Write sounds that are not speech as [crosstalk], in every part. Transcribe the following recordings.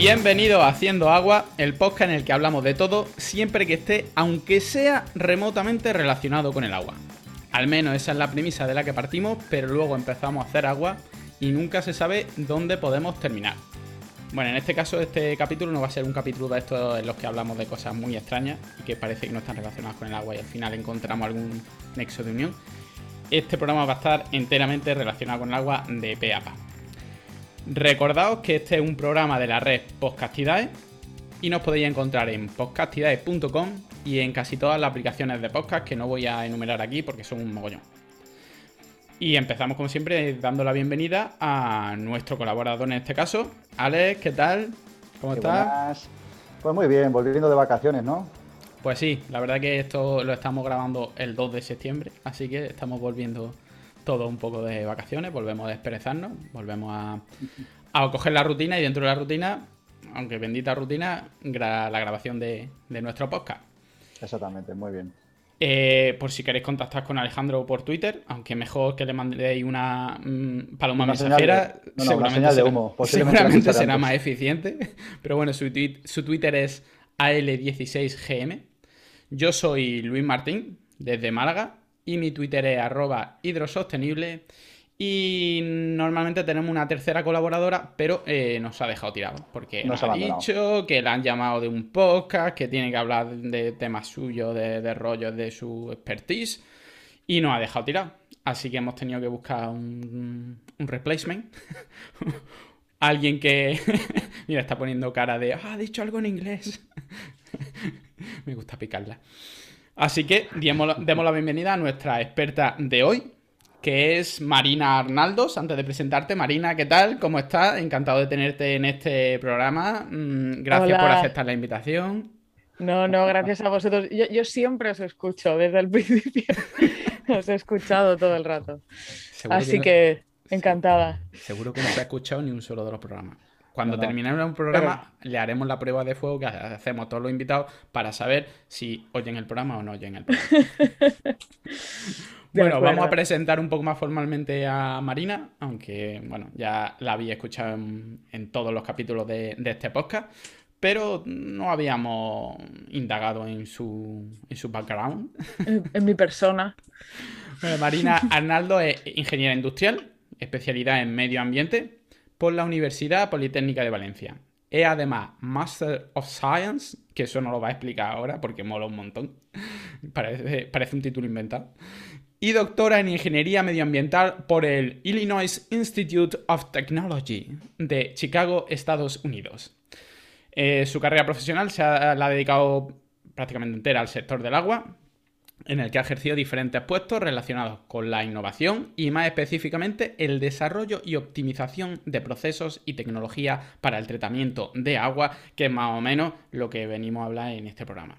Bienvenido a Haciendo Agua, el podcast en el que hablamos de todo, siempre que esté, aunque sea remotamente relacionado con el agua. Al menos esa es la premisa de la que partimos, pero luego empezamos a hacer agua y nunca se sabe dónde podemos terminar. Bueno, en este caso, este capítulo no va a ser un capítulo de estos en los que hablamos de cosas muy extrañas y que parece que no están relacionadas con el agua y al final encontramos algún nexo de unión. Este programa va a estar enteramente relacionado con el agua de pe a pa. Recordaos que este es un programa de la red Podcastidae y nos podéis encontrar en podcastidae.com y en casi todas las aplicaciones de podcast que no voy a enumerar aquí porque son un mogollón. Y empezamos como siempre dando la bienvenida a nuestro colaborador en este caso, Alex, ¿qué tal? ¿Cómo Qué estás? buenas. Pues muy bien, volviendo de vacaciones, ¿no? Pues sí, la verdad que esto lo estamos grabando el 2 de septiembre, así que estamos volviendo todo un poco de vacaciones, volvemos a desperezarnos, volvemos a, a coger la rutina y dentro de la rutina, aunque bendita rutina, gra- la grabación de, de nuestro podcast. Exactamente, muy bien. Eh, por si queréis contactar con Alejandro por Twitter, aunque mejor que le mandéis una mm, paloma Una mensajera, de- no, no, una seguramente, señal de será, humo, la seguramente será más eficiente. [laughs] Pero bueno, su Twitter es AL16GM. Yo soy Luis Martín, desde Málaga, y mi Twitter es arroba hidrosostenible. Y normalmente tenemos una tercera colaboradora, pero eh, nos ha dejado tirado. Porque Nos nos ha dicho que la han llamado de un podcast, que tiene que hablar de temas suyos, de, de rollos de su expertise. Y nos ha dejado tirado. Así que hemos tenido que buscar un, un replacement. [laughs] Alguien que. [laughs] Mira, está poniendo cara de. Ah, ha dicho algo en inglés. [laughs] Me gusta picarla. Así que demos, demos la bienvenida a nuestra experta de hoy, que es Marina Arnaldos. Antes de presentarte, Marina, ¿qué tal? ¿Cómo estás? Encantado de tenerte en este programa. Mm, Gracias Hola. por aceptar la invitación. No, no, gracias a vosotros. Yo, yo siempre os escucho desde el [laughs] principio. Os he escuchado todo el rato. Seguro Así no- que encantada. Seguro que no se ha escuchado ni un solo de los programas. Cuando No, no. terminemos un programa, le haremos la prueba de fuego que hacemos a todos los invitados para saber si oyen el programa o no oyen el programa. [laughs] [laughs] Bueno, vamos a presentar un poco más formalmente a Marina, aunque bueno, ya la había escuchado en, en todos los capítulos de, de este podcast, pero no habíamos indagado en su, en su background. En, en mi persona. Bueno, Marina [laughs] Arnaldo es ingeniera industrial, especialidad en medio ambiente por la Universidad Politécnica de Valencia. Es además Master of Science, que eso no lo va a explicar ahora porque mola un montón. [laughs] Parece, un título inventado. Y doctora en Ingeniería Medioambiental por el Illinois Institute of Technology de Chicago, Estados Unidos. Eh, su carrera profesional se ha, la ha dedicado prácticamente entera al sector del agua, en el que ha ejercido diferentes puestos relacionados con la innovación y más específicamente el desarrollo y optimización de procesos y tecnología para el tratamiento de agua, que es más o menos lo que venimos a hablar en este programa.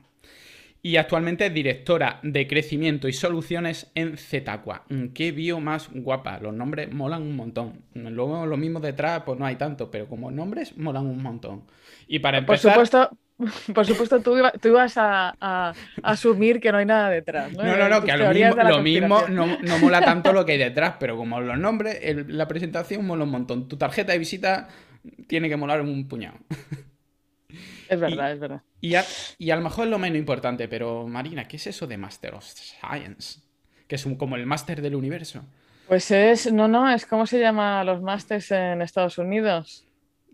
Y actualmente es directora de crecimiento y soluciones en Zetaqua. Mm, Qué bio más guapa. Los nombres molan un montón. Luego lo mismo detrás, pues no hay tanto, pero como nombres molan un montón. Y para Por empezar. supuesto, [laughs] por supuesto tú, iba- tú ibas a, a asumir que no hay nada detrás. No, No, no, no, que a lo mismo, lo no, no mola tanto lo que hay [laughs] detrás, pero como los nombres, el- la presentación mola un montón. Tu tarjeta de visita tiene que molar un puñado. Es verdad, es verdad. Y a, y a lo mejor es lo menos importante, pero Marina, ¿qué es eso de Master of Science? Que es un- como el máster del universo. Pues es, no, no, es como se llama los másters en Estados Unidos.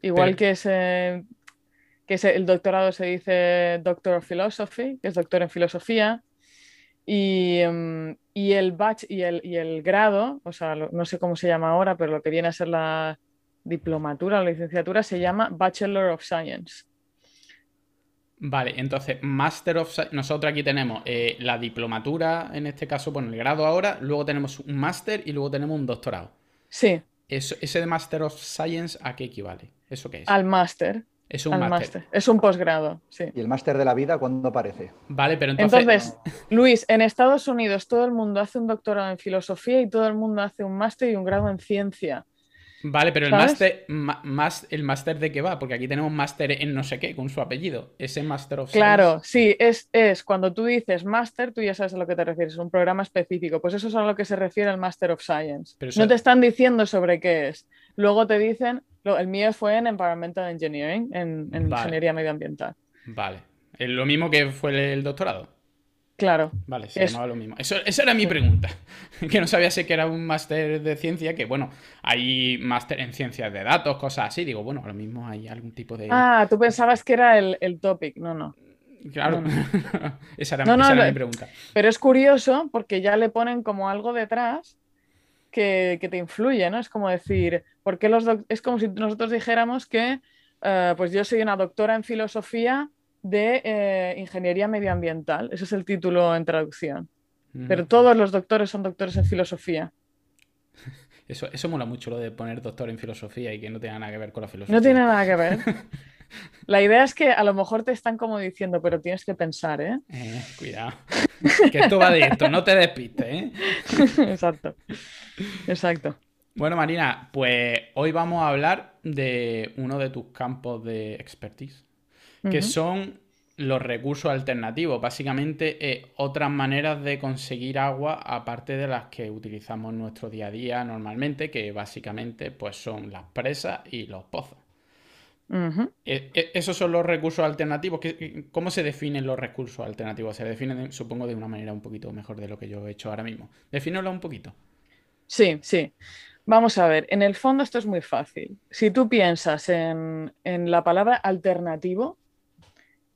Igual Pero- que es, eh, que es el doctorado se dice Doctor of Philosophy, que es doctor en filosofía. Y, em, y el bach y el, y el grado, o sea, no sé cómo se llama ahora, pero lo que viene a ser la diplomatura o la licenciatura se llama Bachelor of Science. Vale, entonces, Master of Science. Nosotros aquí tenemos eh, la diplomatura, en este caso, bueno, el grado ahora, luego tenemos un máster y luego tenemos un doctorado. Sí, Eso- ese de Master of Science, ¿a qué equivale? ¿Eso qué es? al máster. Es un máster. Es un posgrado, sí. ¿Y el máster de la vida cuándo aparece? Vale, pero entonces. Entonces, Luis, en Estados Unidos todo el mundo hace un doctorado en filosofía y todo el mundo hace un máster y un grado en ciencia. Vale, pero el máster, más, ¿el máster de qué va? Porque aquí tenemos máster en no sé qué, con su apellido. Ese Master of Claro, Science. sí, es, es cuando tú dices máster, tú ya sabes a lo que te refieres, es un programa específico. Pues eso es a lo que se refiere el Master of Science. Pero eso- No te están diciendo sobre qué es. Luego te dicen Lo- el mío fue en Environmental Engineering, en, en Vale. ingeniería medioambiental. Vale. Es lo mismo que fue el doctorado. Claro. Vale, se Es- llamaba lo mismo. Eso, esa era mi pregunta. [laughs] Que no sabía si que era un máster de ciencia, que bueno, hay máster en ciencias de datos, cosas así. Digo, bueno, lo mismo hay algún tipo de. Ah, tú pensabas que era el, el topic. No, no. claro. no, [laughs] esa era, No, no, esa era lo- mi pregunta. Pero es curioso porque ya le ponen como algo detrás que, que te influye, ¿no? Es como decir, ¿por qué los es como si nosotros dijéramos que eh, pues yo soy una doctora en filosofía de eh, ingeniería medioambiental. Ese es el título en traducción. Ujú. Pero todos los doctores son doctores en filosofía. [laughs] Eso, eso mola mucho lo de poner doctor en filosofía y que no tenga nada que ver con la filosofía. No tiene nada que ver. [laughs] La idea es que a lo mejor te están como diciendo, pero tienes que pensar, ¿eh? Eh, cuidado. [laughs] Que esto va de esto, no te despistes, ¿eh? [laughs] Exacto. Exacto. Bueno, Marina, pues hoy vamos a hablar de uno de tus campos de expertise, que son los recursos alternativos. Básicamente, eh, otras maneras de conseguir agua aparte de las que utilizamos en nuestro día a día normalmente, que básicamente pues son las presas y los pozos. Eh, eh, esos son los recursos alternativos. ¿Qué- ¿Cómo se definen los recursos alternativos? Se definen, supongo, de una manera un poquito mejor de lo que yo he hecho ahora mismo. Defínelo un poquito. Sí, sí. Vamos a ver, en el fondo esto es muy fácil. Si tú piensas en, en la palabra alternativo,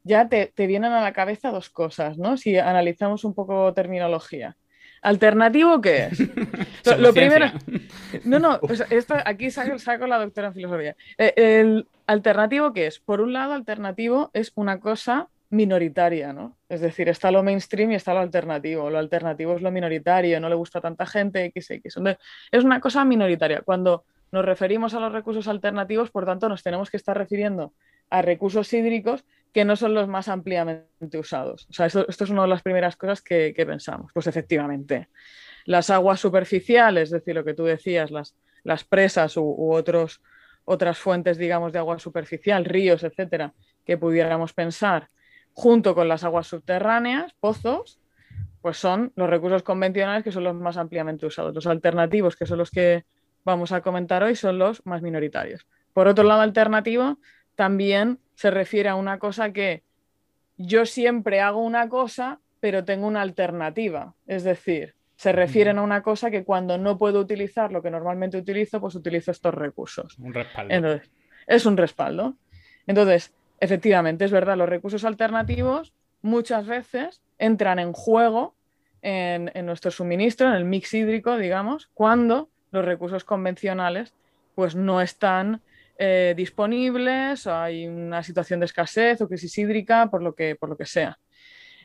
ya te, te vienen a la cabeza dos cosas, ¿no? Si analizamos un poco terminología. ¿Alternativo qué es? [laughs] Lo- lo primero-. No, no, sea, esto, aquí saco, saco la doctora en filosofía. Eh, el alternativo, ¿qué es? Por un lado, alternativo es una cosa minoritaria, ¿no? Es decir, está lo mainstream y está lo alternativo. Lo alternativo es lo minoritario, no le gusta a tanta gente, x, x. Entonces, es una cosa minoritaria. Cuando nos referimos a los recursos alternativos, por tanto, nos tenemos que estar refiriendo a recursos hídricos que no son los más ampliamente usados. O sea, esto, es una de las primeras cosas que, pensamos. Pues efectivamente, las aguas superficiales, es decir, lo que tú decías, las, las presas u, u otros, otras fuentes, digamos, de agua superficial, ríos, etcétera, que pudiéramos pensar, junto con las aguas subterráneas, pozos, pues son los recursos convencionales que son los más ampliamente usados. Los alternativos, que son los que vamos a comentar hoy, son los más minoritarios. Por otro lado, alternativo también se refiere a una cosa que yo siempre hago una cosa, pero tengo una alternativa. Es decir, se refieren a una cosa que cuando no puedo utilizar lo que normalmente utilizo, pues utilizo estos recursos. Un respaldo. Entonces, es un respaldo. Entonces, efectivamente, es verdad, los recursos alternativos muchas veces entran en juego en, en nuestro suministro, en el mix hídrico, digamos, cuando los recursos convencionales pues no están eh, disponibles o hay una situación de escasez o crisis hídrica, por lo que, por lo que sea.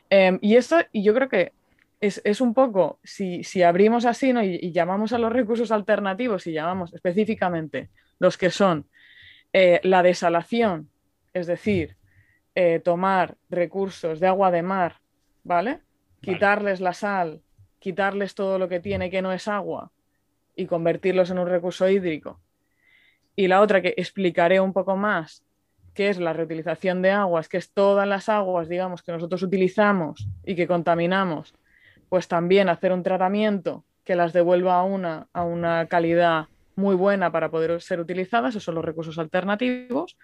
Eh, y esto, y yo creo que es, es un poco, si, si abrimos así ¿no? y, y llamamos a los recursos alternativos y llamamos específicamente los que son eh, la desalación, es decir, eh, tomar recursos de agua de mar, ¿vale? Vale. Quitarles la sal, quitarles todo lo que tiene que no es agua y convertirlos en un recurso hídrico. Y la otra que explicaré un poco más, que es la reutilización de aguas, que es todas las aguas, digamos, que nosotros utilizamos y que contaminamos, pues también hacer un tratamiento que las devuelva a una, a una calidad muy buena para poder ser utilizadas, esos son los recursos alternativos,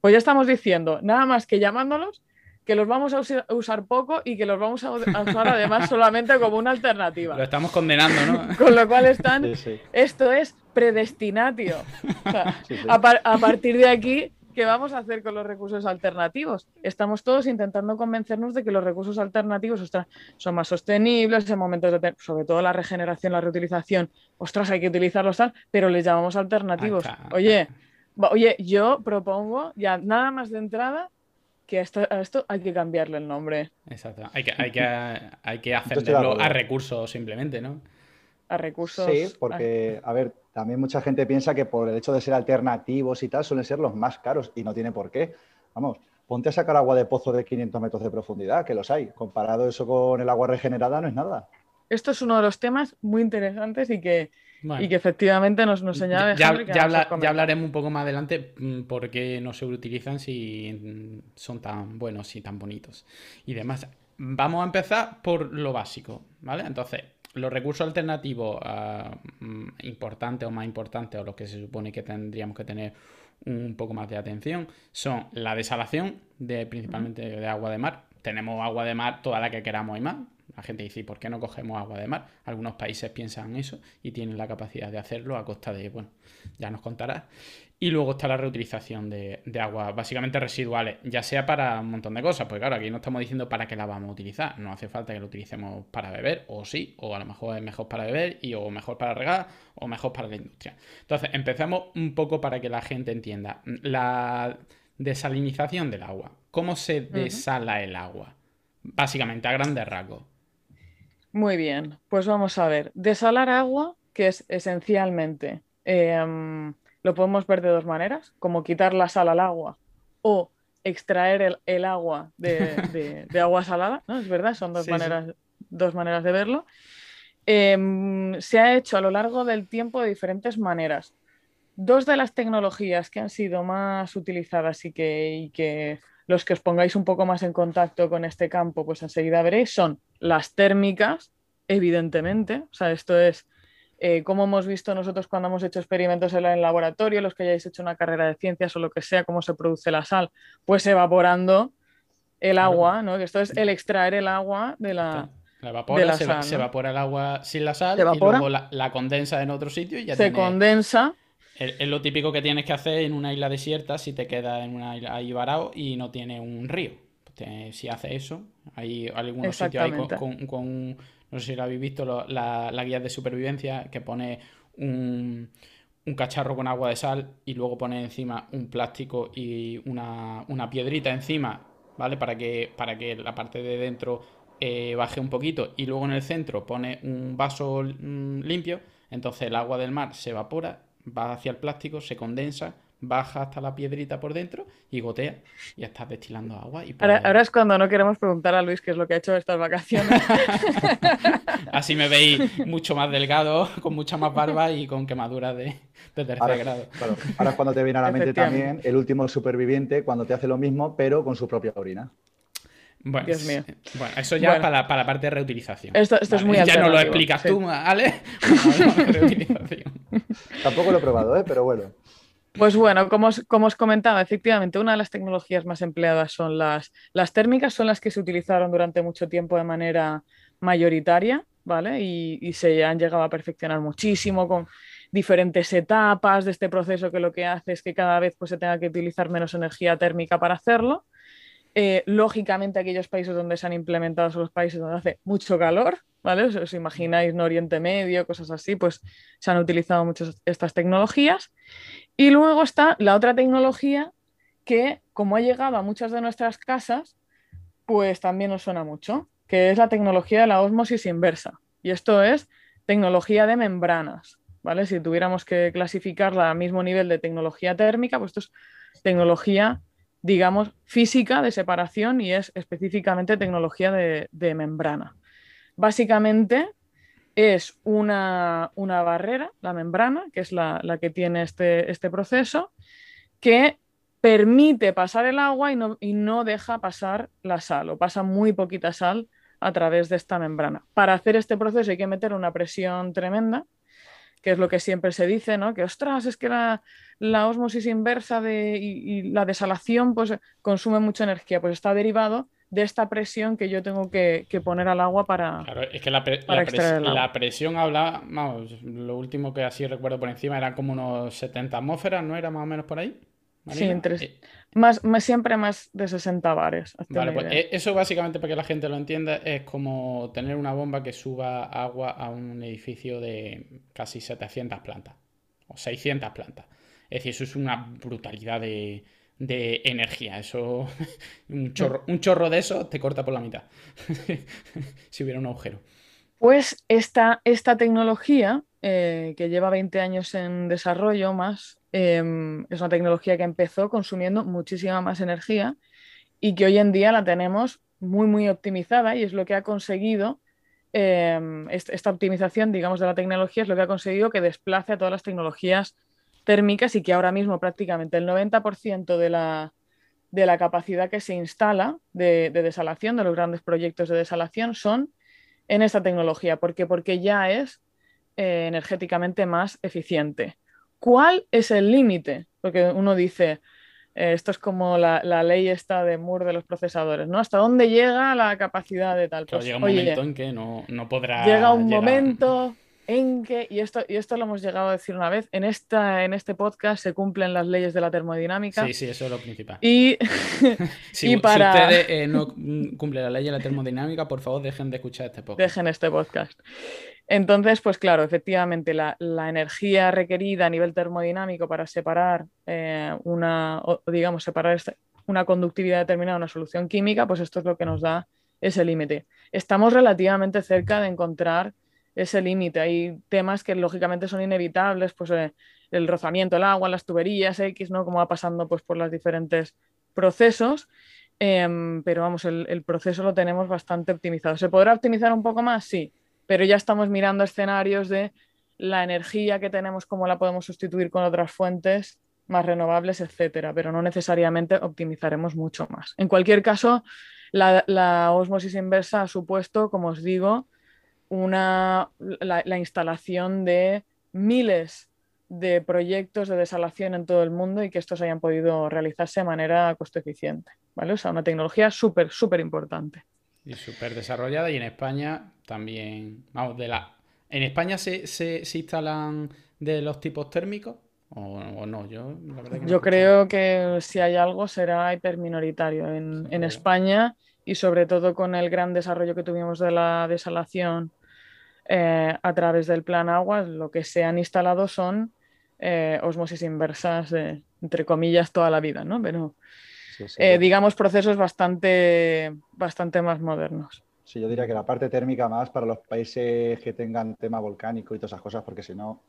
pues ya estamos diciendo, nada más que llamándolos, que los vamos a a usar poco y que los vamos a a usar además [laughs] solamente como una Lo alternativa. estamos condenando, ¿no? [laughs] Con lo cual están, Sí, sí. esto es predestinatio. [laughs] O sea, sí, sí. a, par- a partir de aquí, ¿qué vamos a hacer con los recursos alternativos? Estamos todos intentando convencernos de que los recursos alternativos ostras, son más sostenibles en momentos de, sobre todo la regeneración, la reutilización, ostras, hay que utilizarlos tal, pero les llamamos alternativos. Oye, oye, yo propongo ya nada más de entrada que a esto, a esto hay que cambiarle el nombre Exacto. Hay que, hay que, [laughs] hay que a recursos simplemente, ¿no? a recursos. Sí, porque, a ver, también mucha gente piensa que por el hecho de ser alternativos y tal, suelen ser los más caros y no tiene por qué. Vamos, ponte a sacar agua de pozo de 500 metros de profundidad, que los hay. Comparado eso con el agua regenerada, no es nada. Esto es uno de los temas muy interesantes y que, Bueno. y que efectivamente nos, nos señala Ya, ya habla- ya comentar. hablaremos un poco más adelante mm, por qué no se utilizan si son tan buenos y tan bonitos y demás. Vamos a empezar por lo básico, ¿vale? Entonces, los recursos alternativos mm, importantes o más importantes o los que se supone que tendríamos que tener un poco más de atención son la desalación, de, principalmente de agua de mar. Tenemos agua de mar toda la que queramos y más. La gente dice, ¿por qué no cogemos agua de mar? Algunos países piensan eso y tienen la capacidad de hacerlo a costa de, bueno, ya nos contarás. Y luego está la reutilización de, de aguas básicamente residuales, ya sea para un montón de cosas, porque claro, aquí no estamos diciendo para qué la vamos a utilizar, no hace falta que lo utilicemos para beber, o sí, o a lo mejor es mejor para beber, y o mejor para regar, o mejor para la industria. Entonces, empezamos un poco para que la gente entienda. La desalinización del agua. ¿Cómo se desala el agua? Básicamente, a grandes rasgos. Muy bien, pues vamos a ver. Desalar agua, que es esencialmente... Em, lo podemos ver de dos maneras, como quitar la sal al agua o extraer el, agua [laughs] de, agua salada, ¿no? Es verdad, son dos, maneras, dos maneras de verlo. Em, se ha hecho a lo largo del tiempo de diferentes maneras. Dos de las tecnologías que han sido más utilizadas y que, y que los que os pongáis un poco más en contacto con este campo, pues enseguida veréis, son las térmicas, evidentemente. O sea, esto es eh, como hemos visto nosotros cuando hemos hecho experimentos en el laboratorio, los que hayáis hecho una carrera de ciencias o lo que sea, cómo se produce la sal, pues evaporando el agua, ¿no? esto es el extraer el agua de la, sal, se, evapora el agua sin la sal y luego la, condensa en otro sitio y ya Se condensa. Es, lo típico que tienes que hacer en una isla desierta si te quedas en una isla ahí varado y no tiene un río. si hace eso, hay algunos sitios ahí con no sé si lo habéis visto, la, guía de supervivencia que pone un, cacharro con agua de sal y luego pone encima un plástico y una, piedrita encima, ¿vale? Para que, para que la parte de dentro eh, baje un poquito y luego en el centro pone un vaso mm, limpio, entonces el agua del mar se evapora, va hacia el plástico, se condensa baja hasta la piedrita por dentro y gotea y estás destilando agua. Y ahora, es cuando no queremos preguntar a Luis qué es lo que ha hecho estas vacaciones. [laughs] Así me veis mucho más delgado, con mucha más barba y con quemaduras de, tercer grado. Ahora es cuando te viene a la mente también el último superviviente cuando te hace lo mismo, pero con su propia orina. Bueno, Dios mío. bueno, eso ya para, la, para, la parte de reutilización. Esto, es muy Ya no lo explicas tú, ¿vale? [laughs] Tampoco lo he probado, ¿eh? pero bueno. Pues bueno, como os, comentaba, efectivamente, una de las tecnologías más empleadas son las, las térmicas, son las que se utilizaron durante mucho tiempo de manera mayoritaria, ¿vale? Y, se han llegado a perfeccionar muchísimo con diferentes etapas de este proceso que lo que hace es que cada vez pues, se tenga que utilizar menos energía térmica para hacerlo. Eh, lógicamente, aquellos países donde se han implementado son los países donde hace mucho calor, ¿vale? Os, imagináis en Oriente Medio, cosas así, pues se han utilizado muchas estas tecnologías. Y luego está la otra tecnología que, como ha llegado a muchas de nuestras casas, pues también nos suena mucho, que es la tecnología de la osmosis inversa. Y esto es tecnología de membranas, ¿vale? Si tuviéramos que clasificarla al mismo nivel de tecnología térmica, pues esto es tecnología, digamos, física de separación y es específicamente tecnología de, membrana. Básicamente, es una, barrera, la membrana, que es la, que tiene este, este, proceso, que permite pasar el agua y no, y no, deja pasar la sal, o pasa muy poquita sal a través de esta membrana. Para hacer este proceso hay que meter una presión tremenda, que es lo que siempre se dice, ¿no? Que ostras, es que la, la osmosis inversa de, y, y, la desalación pues, consume mucha energía, pues está derivado de esta presión que yo tengo que, poner al agua para. Claro, es que la, presión habla, vamos, lo último que así recuerdo por encima eran como unos 70 atmósferas, ¿no? Era más o menos por ahí. Sí, entre, eh, más, siempre más de 60 bares. Vale, pues eh, eso básicamente para que la gente lo entienda es como tener una bomba que suba agua a un edificio de casi 700 plantas o 600 plantas. Es decir, eso es una brutalidad de, de energía. Eso, [laughs] un chorro, un chorro de eso te corta por la mitad, [laughs] si hubiera un agujero. Pues esta, esta tecnología, eh, que lleva 20 años en desarrollo más, em, es una tecnología que empezó consumiendo muchísima más energía y que hoy en día la tenemos muy, muy optimizada y es lo que ha conseguido, em, esta optimización, digamos, de la tecnología es lo que ha conseguido que desplace a todas las tecnologías térmicas y que ahora mismo prácticamente el 90% de la, de la, capacidad que se instala de, desalación, de los grandes proyectos de desalación, son en esta tecnología. ¿Por qué? Porque ya es eh, energéticamente más eficiente. ¿Cuál es el límite porque uno dice, eh, esto es como la, ley esta de Moore de los procesadores, ¿no? ¿Hasta dónde llega la capacidad de tal? Pues, llega un momento en que no, podrá. Llega un momento en que, y esto, y esto lo hemos llegado a decir una vez, en, esta, en este podcast se cumplen las leyes de la termodinámica. Sí, sí, eso es lo principal. Y, [laughs] si, [laughs] ustedes eh, no cumplen la ley de la termodinámica, por favor dejen de escuchar este podcast. Dejen este podcast. Entonces, pues claro, efectivamente, la, energía requerida a nivel termodinámico para separar eh, una, digamos, separar una conductividad determinada de una solución química, pues esto es lo que nos da ese límite. Estamos relativamente cerca de encontrar ese límite. Hay temas que lógicamente son inevitables, pues eh, el rozamiento del agua, las tuberías X, ¿no? Como va pasando pues, por los diferentes procesos. Em, pero vamos, el, proceso lo tenemos bastante optimizado. ¿Se podrá optimizar un poco más? Sí, pero ya estamos mirando escenarios de la energía que tenemos, cómo la podemos sustituir con otras fuentes más renovables, etcétera, pero no necesariamente optimizaremos mucho más. En cualquier caso, la, la osmosis inversa ha supuesto, como os digo, una, la, instalación de miles de proyectos de desalación en todo el mundo y que estos hayan podido realizarse de manera costo eficiente. ¿vale? O sea, una tecnología súper, súper importante. Y súper desarrollada y en España también, vamos, de la... ¿En España se, instalan de los tipos térmicos? ¿O, no? Yo, Yo creo que si hay algo será hiperminoritario en, en España y sobre todo con el gran desarrollo que tuvimos de la desalación eh, a través del plan agua, lo que se han instalado son eh, osmosis inversas, entre comillas, toda la vida, ¿no? Pero eh, digamos procesos bastante, bastante más modernos. Sí, yo diría que la parte térmica más para los países que tengan tema volcánico y todas esas cosas, porque si no,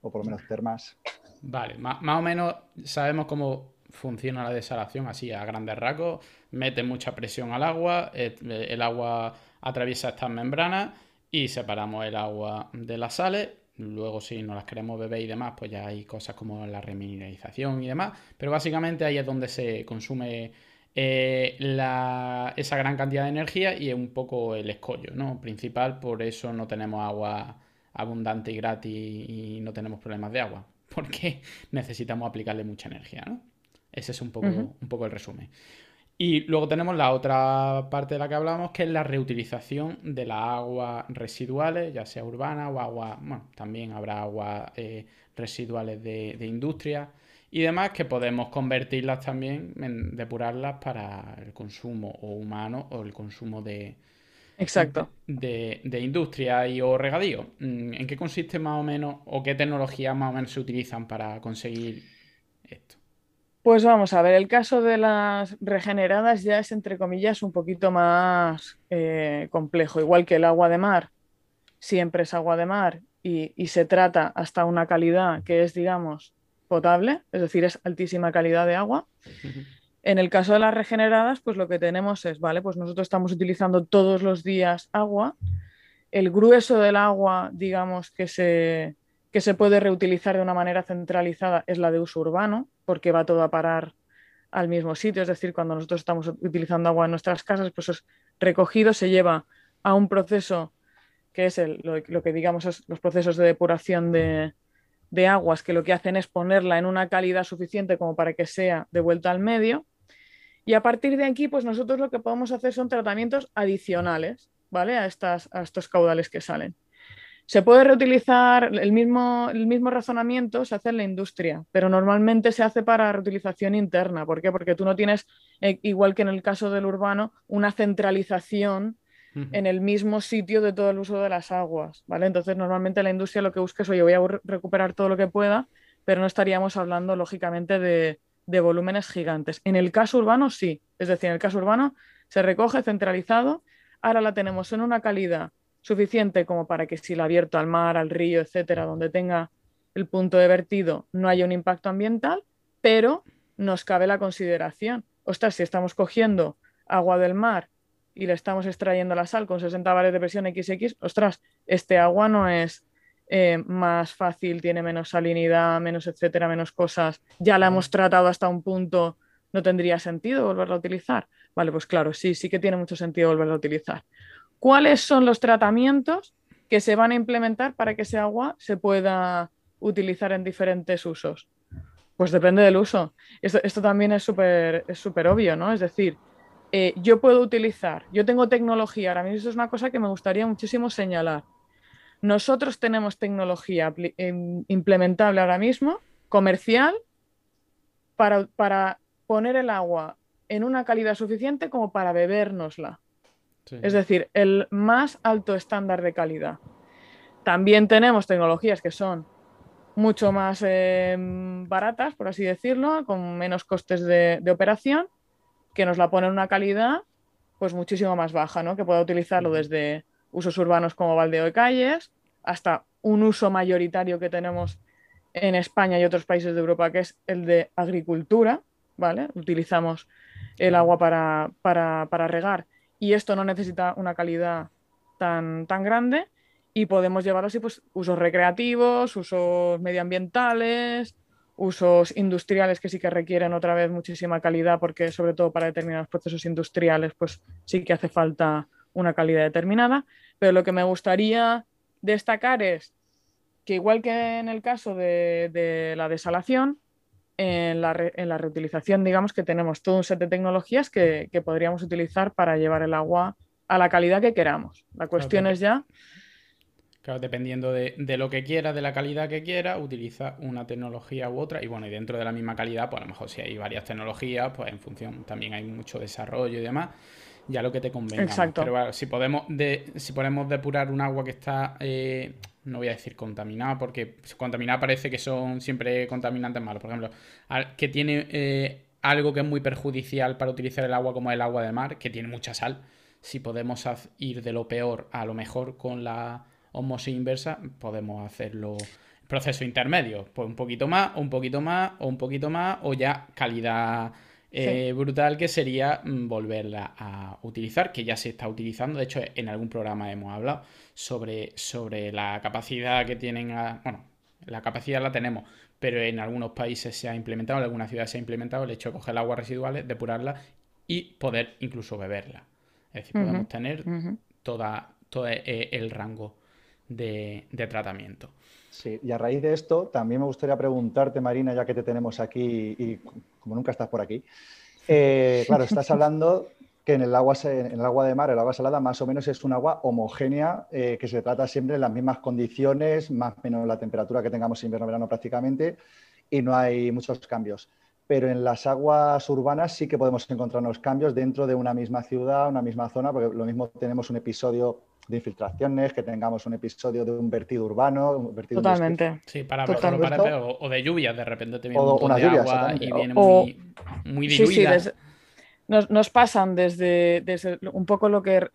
o por lo menos termas. Vale, más, o menos sabemos cómo funciona la desalación así a grandes rasgos. Mete mucha presión al agua, el agua atraviesa estas membranas y separamos el agua de las sales. Luego, si no las queremos beber y demás, pues ya hay cosas como la remineralización y demás. Pero básicamente ahí es donde se consume eh, esa gran cantidad de energía y es un poco el escollo ¿no? principal. Por eso no tenemos agua abundante y gratis y no tenemos problemas de agua. Porque [laughs] necesitamos aplicarle mucha energía. ¿no? Ese es un poco, un poco el resumen. Y luego tenemos la otra parte de la que hablamos, que es la reutilización de las aguas residuales, ya sea urbana o agua, bueno, también habrá aguas eh, residuales de, industria y demás que podemos convertirlas también, en, depurarlas para el consumo o humano o el consumo de, Exacto. De, de, industria y o regadío. Mm, ¿En qué consiste más o menos o qué tecnologías más o menos se utilizan para conseguir esto? Pues vamos a ver, el caso de las regeneradas ya es, entre comillas, un poquito más eh, complejo. Igual que el agua de mar, siempre es agua de mar y, se trata hasta una calidad que es, digamos, potable, es decir, es altísima calidad de agua. En el caso de las regeneradas, pues lo que tenemos es, vale, pues nosotros estamos utilizando todos los días agua. El grueso del agua, digamos, que se, que se puede reutilizar de una manera centralizada es la de uso urbano, porque va todo a parar al mismo sitio. Es decir, cuando nosotros estamos utilizando agua en nuestras casas, pues es recogido, se lleva a un proceso que es lo, que digamos los procesos de depuración de, de aguas, que lo que hacen es ponerla en una calidad suficiente como para que sea de vuelta al medio. Y a partir de aquí, pues nosotros lo que podemos hacer son tratamientos adicionales, ¿vale? A, estas, a estos caudales que salen. Se puede reutilizar el mismo, el mismo razonamiento, se hace en la industria, pero normalmente se hace para reutilización interna. ¿Por qué? Porque tú no tienes, eh, igual que en el caso del urbano, una centralización en el mismo sitio de todo el uso de las aguas. ¿vale? Entonces, normalmente la industria lo que busca es, oye, voy a recuperar todo lo que pueda, pero no estaríamos hablando, lógicamente, de, de volúmenes gigantes. En el caso urbano, sí. Es decir, en el caso urbano se recoge centralizado, ahora la tenemos en una calidad suficiente como para que si la abierto al mar, al río, etcétera, donde tenga el punto de vertido, no haya un impacto ambiental, pero nos cabe la consideración. Ostras, si estamos cogiendo agua del mar y le estamos extrayendo la sal con 60 bares de presión XX, ostras, este agua no es eh, más fácil, tiene menos salinidad, menos etcétera, menos cosas. Ya la hemos tratado hasta un punto, no tendría sentido volverla a utilizar. Vale, pues claro, sí, sí que tiene mucho sentido volverla a utilizar cuáles son los tratamientos que se van a implementar para que ese agua se pueda utilizar en diferentes usos. Pues depende del uso. Esto, también es súper es obvio, ¿no? Es decir, eh, yo puedo utilizar, yo tengo tecnología, ahora mismo eso es una cosa que me gustaría muchísimo señalar. Nosotros tenemos tecnología em, implementable ahora mismo, comercial, para, para poner el agua en una calidad suficiente como para bebérnosla. Es decir, el más alto estándar de calidad. También tenemos tecnologías que son mucho más em, baratas, por así decirlo, con menos costes de, operación, que nos la ponen una calidad pues muchísimo más baja, ¿no? que pueda utilizarlo desde usos urbanos como baldeo de calles hasta un uso mayoritario que tenemos en España y otros países de Europa, que es el de agricultura, ¿vale? Utilizamos el agua para, para, para regar y esto no necesita una calidad tan, tan grande y podemos llevar así pues usos recreativos, usos medioambientales, usos industriales que sí que requieren otra vez muchísima calidad porque sobre todo para determinados procesos industriales pues sí que hace falta una calidad determinada, pero lo que me gustaría destacar es que igual que en el caso de la desalación, en la, reutilización, digamos que tenemos todo un set de tecnologías que, podríamos utilizar para llevar el agua a la calidad que queramos. La cuestión es ya... Claro, dependiendo de, lo que quiera, de la calidad que quiera, utiliza una tecnología u otra. Y bueno, y dentro de la misma calidad, pues a lo mejor si hay varias tecnologías, pues en función también hay mucho desarrollo y demás ya lo que te convenga. Exacto. Pero si podemos de, si podemos depurar un agua que está eh, no voy a decir contaminada, porque contaminada parece que son siempre contaminantes malos. Por ejemplo, que tiene eh, algo que es muy perjudicial para utilizar el agua, como el agua de mar, que tiene mucha sal. Si podemos ir de lo peor a lo mejor con la osmosis inversa, podemos hacerlo proceso intermedio. Pues un poquito más, un poquito más, o un poquito más, o ya calidad eh, brutal que sería mm, volverla a utilizar, que ya se está utilizando. De hecho, en algún programa hemos hablado sobre, sobre la capacidad que tienen. bueno, la capacidad la tenemos, pero en algunos países se ha implementado, en algunas ciudades se ha implementado el hecho de coger aguas residuales, depurarla y poder incluso beberla. Es decir, podemos tener toda, todo e, el rango de, de tratamiento. Sí, y a raíz de esto, también me gustaría preguntarte, Marina, ya que te tenemos aquí y como nunca estás por aquí, eh, claro, estás [laughs] hablando que en el, agua, en el agua de mar, el agua salada, más o menos es un agua homogénea, eh, que se trata siempre en las mismas condiciones, más o menos la temperatura que tengamos invierno-verano prácticamente, y no hay muchos cambios. Pero en las aguas urbanas sí que podemos encontrarnos cambios dentro de una misma ciudad, una misma zona, porque lo mismo tenemos un episodio de infiltraciones, que tengamos un episodio de un vertido urbano. Un vertido Totalmente. Sí, para, o, de lluvia, de repente te viene un montón de agua y viene muy, muy diluida. Sí, sí, nos, pasan desde, desde, un poco lo que.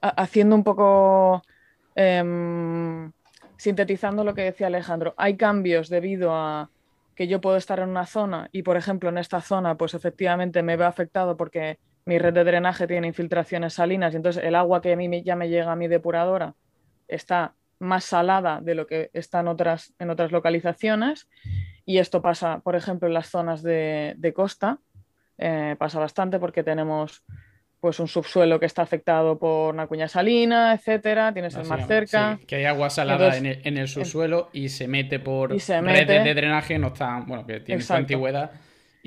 haciendo un poco. Em, sintetizando lo que decía Alejandro, hay cambios debido a que yo puedo estar en una zona y, por ejemplo, en esta zona, pues efectivamente me ve afectado porque mi red de drenaje tiene infiltraciones salinas y entonces el agua que a mí ya me llega a mi depuradora está más salada de lo que está en otras, en otras localizaciones y esto pasa, por ejemplo, en las zonas de, costa, eh, pasa bastante porque tenemos pues un subsuelo que está afectado por una cuña salina, etcétera, tienes el mar cerca. que hay agua salada en, el, subsuelo y se mete por redes de drenaje, no están, bueno, que tienen su antigüedad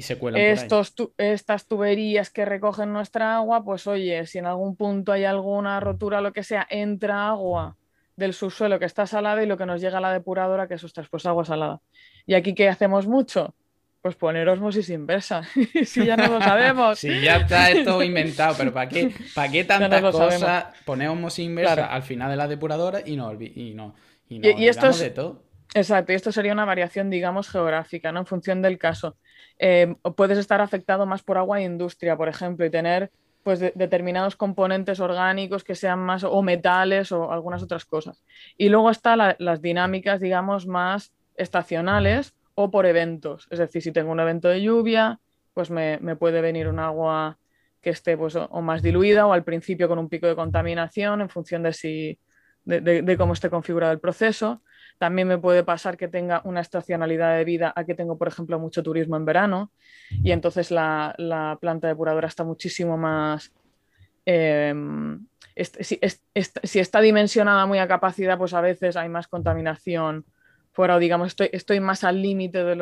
y se cuelan Estos, estas tuberías que recogen nuestra agua, pues oye, si en algún punto hay alguna rotura, lo que sea, entra agua del subsuelo que está salada y lo que nos llega a la depuradora, que es, ostras, pues agua salada. ¿Y aquí qué hacemos mucho? Pues poner osmosis inversa. [laughs] si ya no lo [laughs] sabemos. Si ya está esto inventado, pero ¿para qué, [laughs] ¿para qué tantas cosas poner osmosis inversa al final de la depuradora y no, y no, y esto es... de todo? Exacto, y esto sería una variación, digamos, geográfica, ¿no? En función del caso. Eh, puedes estar afectado más por agua e industria, por ejemplo, y tener pues determinados componentes orgánicos que sean más o metales o algunas otras cosas. Y luego están las dinámicas, digamos, más estacionales o por eventos. Es decir, si tengo un evento de lluvia, pues me, puede venir un agua que esté pues, o más diluida o al principio con un pico de contaminación en función de, si, de cómo esté configurado el proceso. También me puede pasar que tenga una estacionalidad de vida a que tengo, por ejemplo, mucho turismo en verano y entonces la, planta depuradora está muchísimo más... Em, si, está dimensionada muy a capacidad, pues a veces hay más contaminación fuera o digamos estoy, más al límite de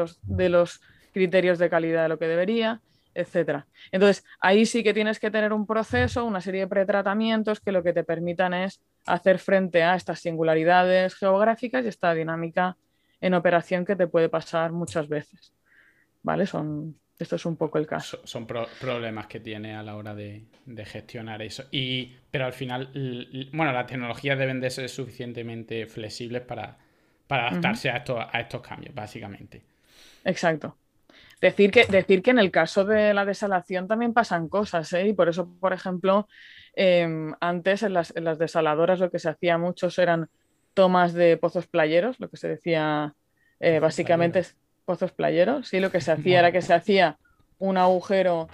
los criterios de calidad de lo que debería, etcétera. Entonces, ahí sí que tienes que tener un proceso, una serie de pretratamientos que lo que te permitan es hacer frente a estas singularidades geográficas y esta dinámica en operación que te puede pasar muchas veces. ¿Vale? Son, esto es un poco el caso. Son, problemas que tiene a la hora de, gestionar eso. Y, pero al final, bueno, las tecnologías deben de ser suficientemente flexibles para, adaptarse a, estos, a estos cambios, básicamente. Exacto. Decir que, decir que en el caso de la desalación también pasan cosas, ¿eh? y por eso, por ejemplo, em, antes en las, desaladoras lo que se hacía muchos eran tomas de pozos playeros, lo que se decía eh, básicamente es pozos playeros, sí, lo que se [laughs] hacía era que se hacía un agujero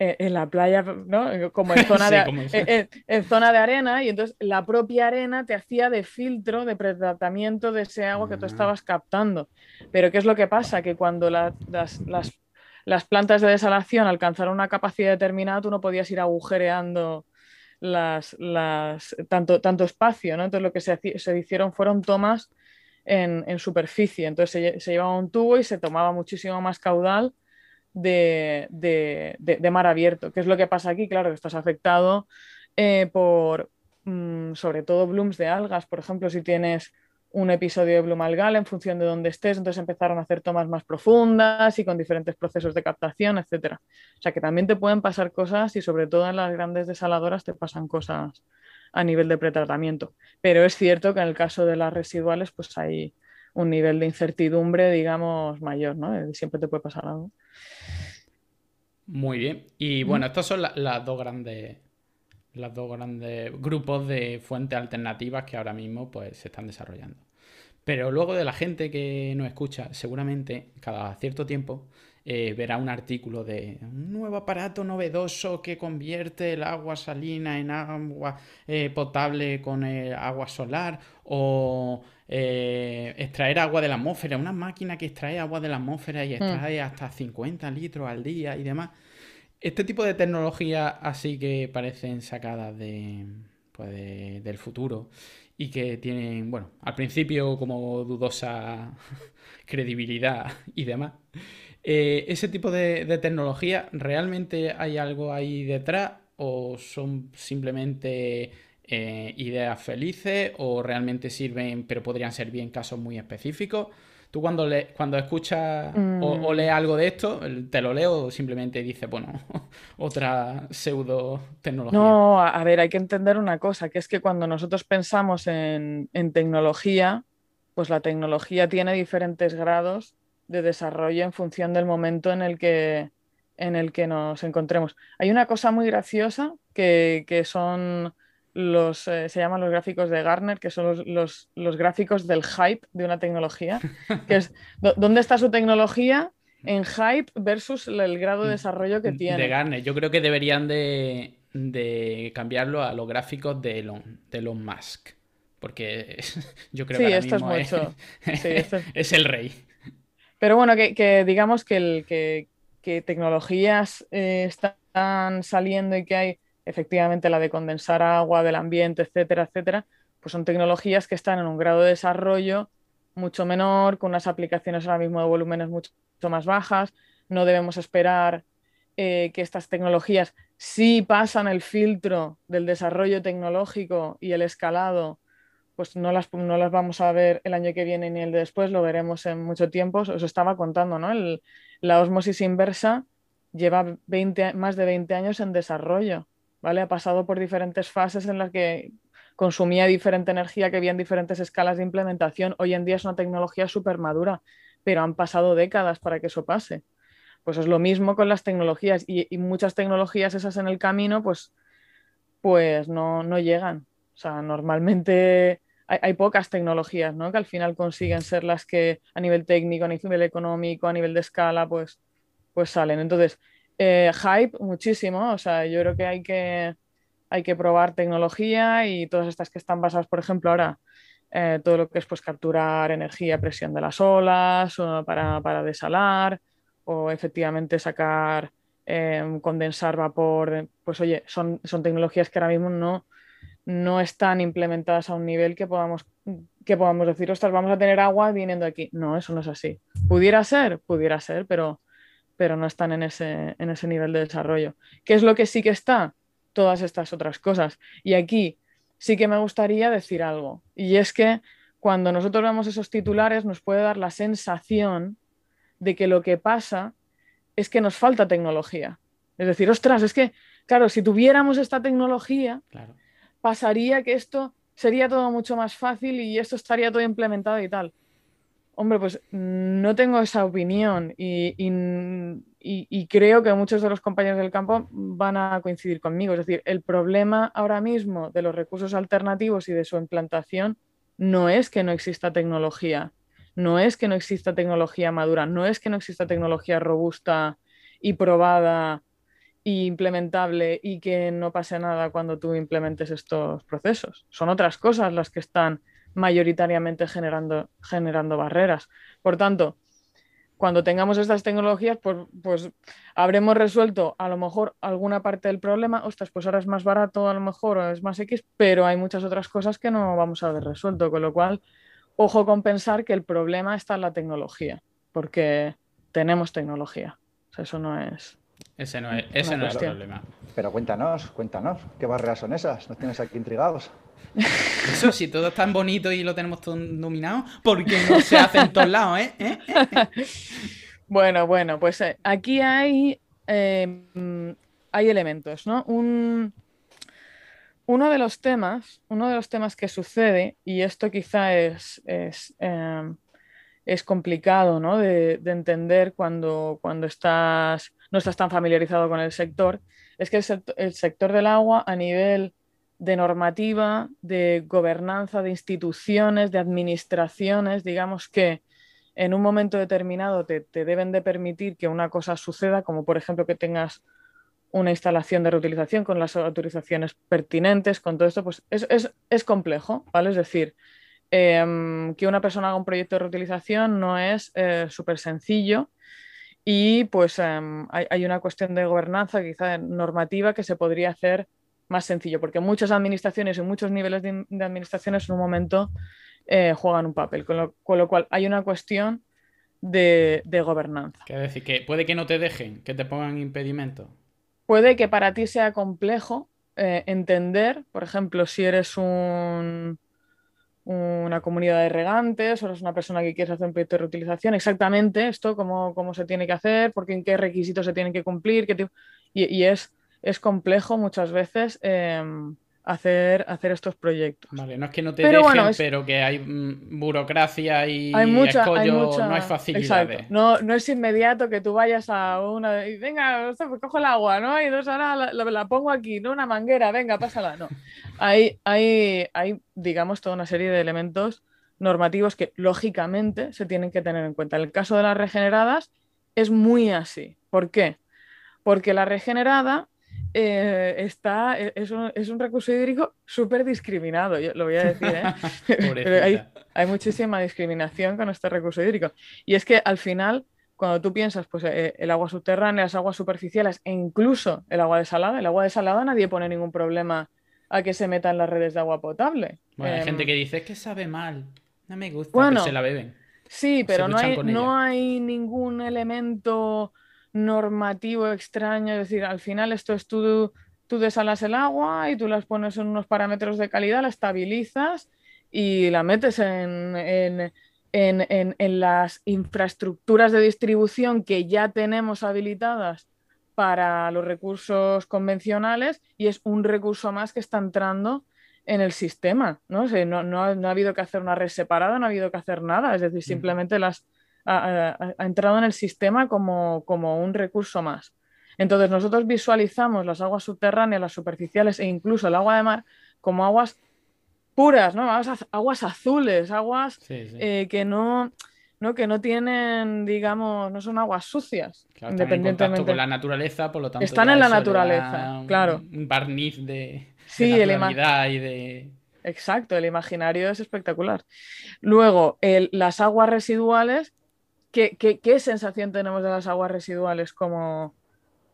eh, eh, en la playa, ¿no? Como en zona, [laughs] de, eh, en, zona de arena, y entonces la propia arena te hacía de filtro, de pretratamiento de ese agua que tú ah. estabas captando. Pero ¿qué es lo que pasa? Que cuando las, las, plantas de desalación alcanzaron una capacidad determinada, tú no podías ir agujereando las, las, tanto, tanto espacio, ¿no? Entonces lo que se, se hicieron fueron tomas en, en superficie. Entonces se, se llevaba un tubo y se tomaba muchísimo más caudal de, mar abierto. ¿Qué es lo que pasa aquí? Claro, que estás afectado eh, por, mm, sobre todo, blooms de algas. Por ejemplo, si tienes un episodio de bloom algal en función de dónde estés, entonces empezaron a hacer tomas más profundas y con diferentes procesos de captación, etc. O sea que también te pueden pasar cosas y sobre todo en las grandes desaladoras te pasan cosas a nivel de pretratamiento. Pero es cierto que en el caso de las residuales pues hay un nivel de incertidumbre, digamos, mayor, ¿no? Siempre te puede pasar algo. Muy bien. Y bueno, estos son las dos grandes los dos grandes grupos de fuentes alternativas que ahora mismo pues se están desarrollando. Pero luego de la gente que nos escucha, seguramente cada cierto tiempo eh, verá un artículo de un nuevo aparato novedoso que convierte el agua salina en agua eh, potable con el agua solar o eh, extraer agua de la atmósfera, una máquina que extrae agua de la atmósfera y extrae mm. hasta 50 litros al día y demás. Este tipo de tecnología así que parecen sacadas de, pues del futuro y que tienen, bueno, al principio como dudosa [laughs] credibilidad y demás. Eh, ¿Ese tipo de, de tecnología realmente hay algo ahí detrás o son simplemente eh, ideas felices o realmente sirven, pero podrían servir en casos muy específicos. Tú cuando, le, cuando escuchas o, mm. lees algo de esto, te lo leo o simplemente dices, bueno, [laughs] otra pseudo tecnología. No, a ver, hay que entender una cosa, que es que cuando nosotros pensamos en, en tecnología, pues la tecnología tiene diferentes grados de desarrollo en función del momento en el que, en el que nos encontremos. Hay una cosa muy graciosa que, que son los, eh, se llaman los gráficos de Garner, que son los, gráficos del hype de una tecnología, que es [laughs] dónde está su tecnología en hype versus el grado de desarrollo que tiene. De Garner, yo creo que deberían de, cambiarlo a los gráficos de Elon, de Elon Musk, porque [laughs] yo creo que esto mismo es, mucho. [laughs] es... el rey. Pero bueno, que, digamos que, el, que, tecnologías eh, están saliendo y que hay efectivamente la de condensar agua del ambiente, etcétera, etcétera, pues son tecnologías que están en un grado de desarrollo mucho menor, con unas aplicaciones ahora mismo de volúmenes mucho más bajas. No debemos esperar eh, que estas tecnologías, si pasan el filtro del desarrollo tecnológico y el escalado, pues no las, no las vamos a ver el año que viene ni el de después, lo veremos en mucho tiempo. Os estaba contando, ¿no? la osmosis inversa lleva 20, más de 20 años en desarrollo. ¿Vale? Ha pasado por diferentes fases en las que consumía diferente energía, que había en diferentes escalas de implementación. Hoy en día es una tecnología súper madura, pero han pasado décadas para que eso pase. Pues es lo mismo con las tecnologías y, muchas tecnologías esas en el camino, pues, pues no, no llegan. O sea, normalmente hay, pocas tecnologías, ¿no? Que al final consiguen ser las que a nivel técnico, a nivel económico, a nivel de escala, pues, pues salen. Entonces, eh, hype muchísimo, o sea, yo creo que hay que, hay que probar tecnología y todas estas que están basadas, por ejemplo, ahora eh, todo lo que es pues capturar energía, presión de las olas para, desalar o efectivamente sacar, em, condensar vapor, pues oye, son, son tecnologías que ahora mismo no, no están implementadas a un nivel que podamos que podamos decir, ostras, vamos a tener agua viniendo aquí. No, eso no es así. Pudiera ser, pudiera ser, pero, pero no están en ese, en ese nivel de desarrollo. ¿Qué es lo que sí que está? Todas estas otras cosas. Y aquí sí que me gustaría decir algo. Y es que cuando nosotros vemos esos titulares nos puede dar la sensación de que lo que pasa es que nos falta tecnología. Es decir, ostras, es que, claro, si tuviéramos esta tecnología, pasaría que esto sería todo mucho más fácil y esto estaría todo implementado y tal. Hombre, pues no tengo esa opinión y, creo que muchos de los compañeros del campo van a coincidir conmigo. Es decir, el problema ahora mismo de los recursos alternativos y de su implantación no es que no exista tecnología, no es que no exista tecnología madura, no es que no exista tecnología robusta y probada implementable y que no pase nada cuando tú implementes estos procesos. Son otras cosas las que están mayoritariamente generando, generando barreras. Por tanto, cuando tengamos estas tecnologías, pues, pues, habremos resuelto a lo mejor alguna parte del problema. Ostras, pues ahora es más barato a lo mejor o es más X, pero hay muchas otras cosas que no vamos a haber resuelto. Con lo cual, ojo con pensar que el problema está en la tecnología, porque tenemos tecnología. eso no es, ese no es, ese no es el problema. Pero cuéntanos, cuéntanos, ¿qué barreras son esas? ¿Nos tienes aquí intrigados? [laughs] Eso, si todo es tan bonito y lo tenemos todo dominado, ¿por qué no se hace en todos lados, eh? ¿Eh? Bueno, bueno, pues eh, aquí hay, em, hay elementos, ¿no? Un, uno de los temas, uno de los temas que sucede, y esto quizá es, es, em, es complicado ¿no? de, de, entender cuando, cuando estás no estás tan familiarizado con el sector, es que el, sector del agua a nivel de normativa, de gobernanza, de instituciones, de administraciones, digamos que en un momento determinado te, deben de permitir que una cosa suceda, como por ejemplo que tengas una instalación de reutilización con las autorizaciones pertinentes, con todo esto, pues es, complejo, ¿vale? Es decir, em, que una persona haga un proyecto de reutilización no es eh, súper sencillo y pues em, hay, una cuestión de gobernanza, quizá normativa, que se podría hacer más sencillo, porque muchas administraciones y muchos niveles de, administraciones en un momento eh, juegan un papel, con lo, cual hay una cuestión de, gobernanza. Quiere decir que puede que no te dejen, que te pongan impedimento. Puede que para ti sea complejo eh, entender, por ejemplo, si eres un, una comunidad de regantes o eres una persona que quieres hacer un proyecto de reutilización, exactamente esto, cómo, cómo se tiene que hacer, porque en qué requisitos se tienen que cumplir, qué y, y, es, es complejo muchas veces em, hacer, hacer estos proyectos. Vale, no es que no te pero dejen, pero que hay mm, burocracia y hay mucha, escollo, no hay facilidades. No, no es inmediato que tú vayas a una y venga, pues cojo el agua, ¿no? Y dos la, la, pongo aquí, ¿no? Una manguera, venga, pásala. No. Hay, hay, hay, digamos, toda una serie de elementos normativos que lógicamente se tienen que tener en cuenta. En el caso de las regeneradas es muy así. ¿Por qué? Porque la regenerada eh, está, e, es un, recurso hídrico súper discriminado, yo lo voy a decir, ¿eh? [laughs] [laughs] hay, muchísima discriminación con este recurso hídrico. Y es que al final, cuando tú piensas, pues eh, el agua subterránea, las aguas superficiales e incluso el agua desalada, el agua desalada nadie pone ningún problema a que se metan las redes de agua potable. Bueno, hay gente em, que dice que sabe mal, no me gusta, bueno, se la beben. Sí, pero no hay, no hay ningún elemento normativo extraño, es decir, al final esto es tú, tú desalas el agua y tú las pones en unos parámetros de calidad, la estabilizas y la metes en, en, en, en las infraestructuras de distribución que ya tenemos habilitadas para los recursos convencionales y es un recurso más que está entrando en el sistema. ¿no? no, no, ha habido que hacer una red separada, no ha habido que hacer nada, es decir, simplemente las, ha, entrado en el sistema como, un recurso más. Entonces nosotros visualizamos las aguas subterráneas, las superficiales e incluso el agua de mar como aguas puras, ¿no? Aguas, azules, aguas eh, que no, no, que no tienen, digamos, no son aguas sucias. independientemente. con la naturaleza, por lo tanto. Están en la naturaleza, claro. Un barniz de, sí, de y de. Exacto, el imaginario es espectacular. Luego, las aguas residuales ¿qué, sensación tenemos de las aguas residuales como,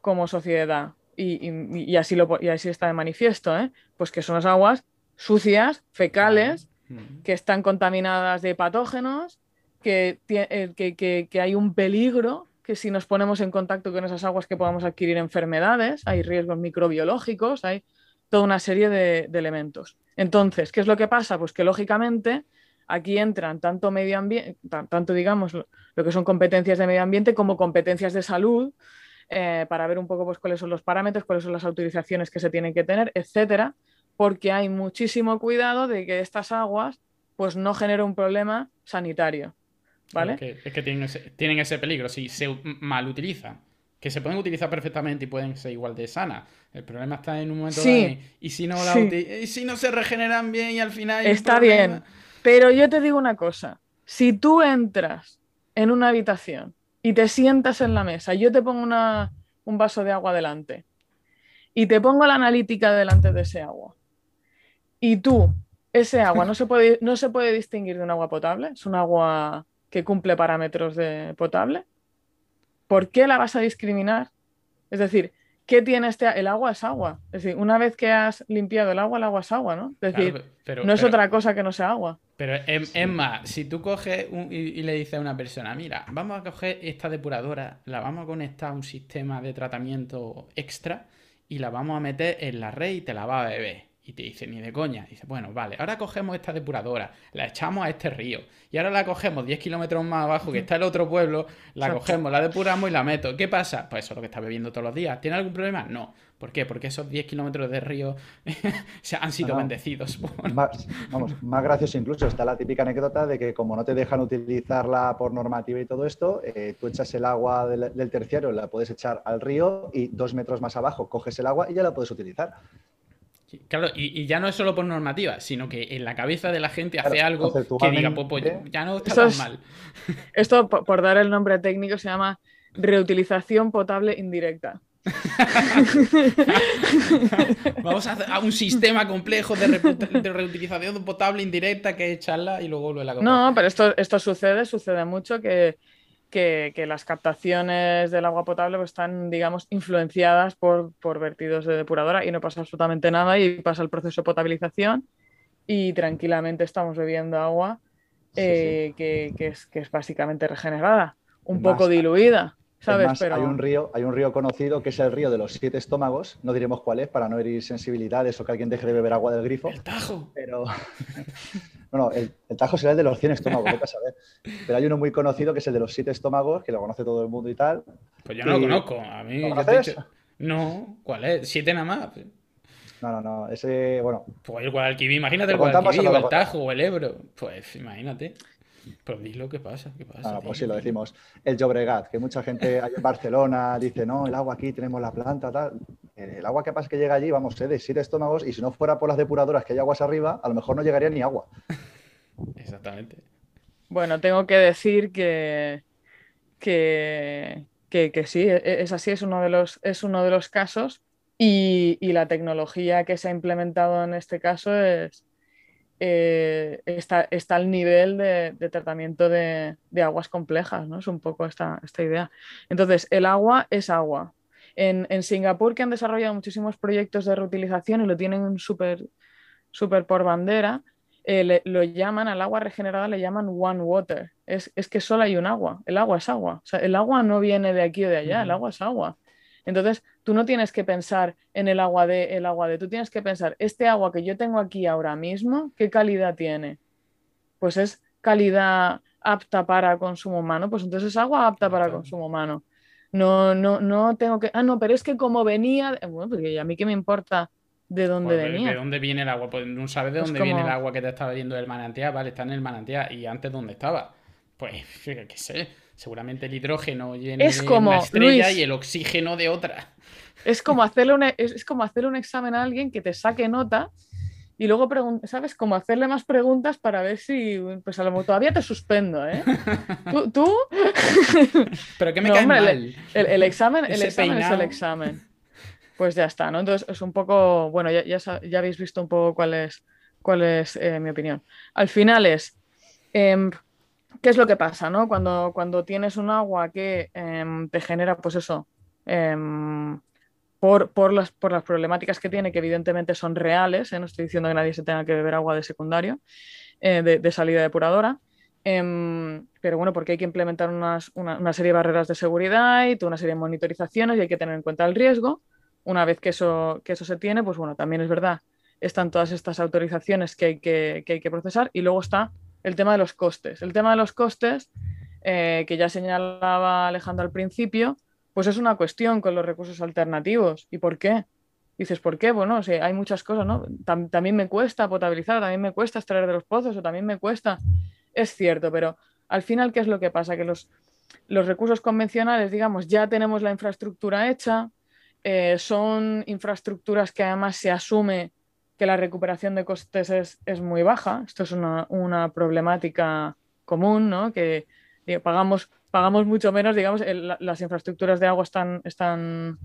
como sociedad? Y, así lo, y así está de manifiesto, ¿eh? pues que son las aguas sucias, fecales, Mm. que están contaminadas de patógenos, que, eh, que- que- que hay un peligro, que si nos ponemos en contacto con esas aguas que podamos adquirir enfermedades, hay riesgos microbiológicos, hay toda una serie de, de elementos. Entonces, ¿qué es lo que pasa? Pues que lógicamente aquí entran tanto medio ambiente, tanto digamos lo, que son competencias de medio ambiente como competencias de salud, eh, para ver un poco pues, cuáles son los parámetros, cuáles son las autorizaciones que se tienen que tener, etcétera, porque hay muchísimo cuidado de que estas aguas pues no generen un problema sanitario. ¿Vale? Es que, es que tienen, ese, tienen ese peligro si se mal utilizan. Que se pueden utilizar perfectamente y pueden ser igual de sanas. El problema está en un momento Sí. en, y si no la Sí. y si no se regeneran bien y al final Está problema. bien. Pero yo te digo una cosa, si tú entras en una habitación y te sientas en la mesa, yo te pongo una- un vaso de agua delante y te pongo la analítica delante de ese agua y tú, ese agua no se puede, no se puede distinguir de un agua potable, es un agua que cumple parámetros de potable, ¿por qué la vas a discriminar? Es decir, ¿qué tiene este? El agua es agua. Es decir, una vez que has limpiado el agua, el agua es agua, ¿no? Es decir, Claro, pero, no es pero- otra cosa que no sea agua. Pero es, es más, si tú coges un- y, y le dices a una persona, mira, vamos a coger esta depuradora, la vamos a conectar a un sistema de tratamiento extra y la vamos a meter en la red y te la va a beber. Y te dice, ni de coña. Dice, bueno, vale, ahora cogemos esta depuradora, la echamos a este río. Y ahora la cogemos 10 kilómetros más abajo, que está el otro pueblo, la Exacto. cogemos, la depuramos y la meto. ¿Qué pasa? Pues eso es lo que está bebiendo todos los días. ¿Tiene algún problema? No. ¿Por qué? Porque esos 10 kilómetros de río [laughs] se han sido No, bendecidos. Más, vamos, más gracioso incluso está la típica anécdota de que como no te dejan utilizarla por normativa y todo esto, eh, tú echas el agua del, del terciario, la puedes echar al río y dos metros más abajo coges el agua y ya la puedes utilizar. Claro, y, y ya no es solo por normativa, sino que en la cabeza de la gente hace Claro, algo que diga, pues, pues, conceptualmente- ya no está tan es- mal. [laughs] Esto, po- por dar el nombre técnico, se llama reutilización potable indirecta. [laughs] Vamos a hacer a un sistema complejo de, reutilización potable indirecta que es echarla y luego volverla a coger. No, pero esto, esto sucede, sucede mucho que, que- que las captaciones del agua potable pues, están, digamos, influenciadas por, por vertidos de depuradora y no pasa absolutamente nada y pasa el proceso de potabilización y tranquilamente estamos bebiendo agua Sí, eh, Que, que es, que es básicamente regenerada, un más, poco diluida, Es ¿sabes? más, pero hay, un río, hay un río conocido que es el río de los siete estómagos, no diremos cuál es para no herir sensibilidades o que alguien deje de beber agua del grifo, El tajo. pero [laughs] no, no, el, el Tajo será el de los 100 estómagos, vete a saber. Pero hay uno muy conocido que es el de los siete estómagos, que lo conoce todo el mundo y tal. Pues yo no lo conozco. A mí, ¿Lo yo te he conoces? dicho- No, ¿cuál es? ¿Siete nada más? No, no, no, ese, bueno, Pues el Guadalquivir, imagínate el ¿Lo contamos Guadalquivir o el Tajo o el Ebro. Pues imagínate. Pues dilo qué pasa, qué pasa. no, no, pues sí lo decimos. El Llobregat, que mucha gente ahí en Barcelona dice, no, el agua aquí, tenemos la planta, tal. El agua que pasa es que llega allí, vamos, es de siete estómagos y si no fuera por las depuradoras que hay aguas arriba, a lo mejor no llegaría ni agua. [laughs] Exactamente. Bueno, tengo que decir que, que, que- que sí, e- es así, es uno de los, es uno de los casos y, y la tecnología que se ha implementado en este caso es, eh, está, está al nivel de, de tratamiento de, de aguas complejas, ¿no? Es un poco esta, esta idea. Entonces, el agua es agua. En, en Singapur, que han desarrollado muchísimos proyectos de reutilización y lo tienen súper súper por bandera, eh, le- lo llaman al agua regenerada, le llaman one water. Es, es que solo hay un agua. El agua es agua. O sea, el agua no viene de aquí o de allá, el agua es agua. Entonces, tú no tienes que pensar en el agua de, el agua de, tú tienes que pensar, este agua que yo tengo aquí ahora mismo, ¿qué calidad tiene? Pues es calidad apta para consumo humano, pues entonces es agua apta para consumo humano. No, no, no tengo que, ah, no, pero es que como venía, bueno, porque a mí qué me importa de dónde Pues, ¿de- venía. ¿De dónde viene el agua? Pues no sabes de dónde viene el agua que te estaba viendo del manantial, vale, está en el manantial. ¿Y antes dónde estaba? Pues, [laughs] qué sé, seguramente el hidrógeno viene Es de como, una estrella Luis. y el oxígeno de otra. [laughs] Es como hacerle un, es, es como hacerle un examen a alguien que te saque nota y luego, ¿sabes? Como hacerle más preguntas para ver si, pues a lo mejor todavía te suspendo, ¿eh? [laughs] Tú, tú, [laughs] Pero que me No, cae hombre, le- mal. el, el examen, el examen es el examen. Pues ya está, ¿no? Entonces es un poco, bueno, ya, ya, ya habéis visto un poco cuál es, cuál es eh, mi opinión. Al final es, em, ¿qué es lo que pasa, no? Cuando, cuando tienes un agua que em, te genera, pues eso, em, por, por las, por las problemáticas que tiene, que evidentemente son reales, ¿eh? no estoy diciendo que nadie se tenga que beber agua de secundario, eh, de, salida depuradora. Em, pero bueno, porque hay que implementar una, serie de barreras de seguridad y toda una serie de monitorizaciones y hay que tener en cuenta el riesgo. Una vez que eso, que eso se tiene, pues bueno, también es verdad, están todas estas autorizaciones que hay que, hay que procesar y luego está el tema de los costes. El tema de los costes, eh, que ya señalaba Alejandro al principio, pues es una cuestión con los recursos alternativos. ¿Y por qué? Dices, ¿por qué? Bueno, sí, hay muchas cosas, ¿no? también me cuesta potabilizar, también me cuesta extraer de los pozos, o también me cuesta. Es cierto, pero al final, ¿qué es lo que pasa? Que los, los recursos convencionales, digamos, ya tenemos la infraestructura hecha, eh, son infraestructuras que además se asume que la recuperación de costes es, muy baja. Esto es una, una problemática común, ¿no? Que pagamos pagamos mucho menos, digamos, las infraestructuras de agua están, están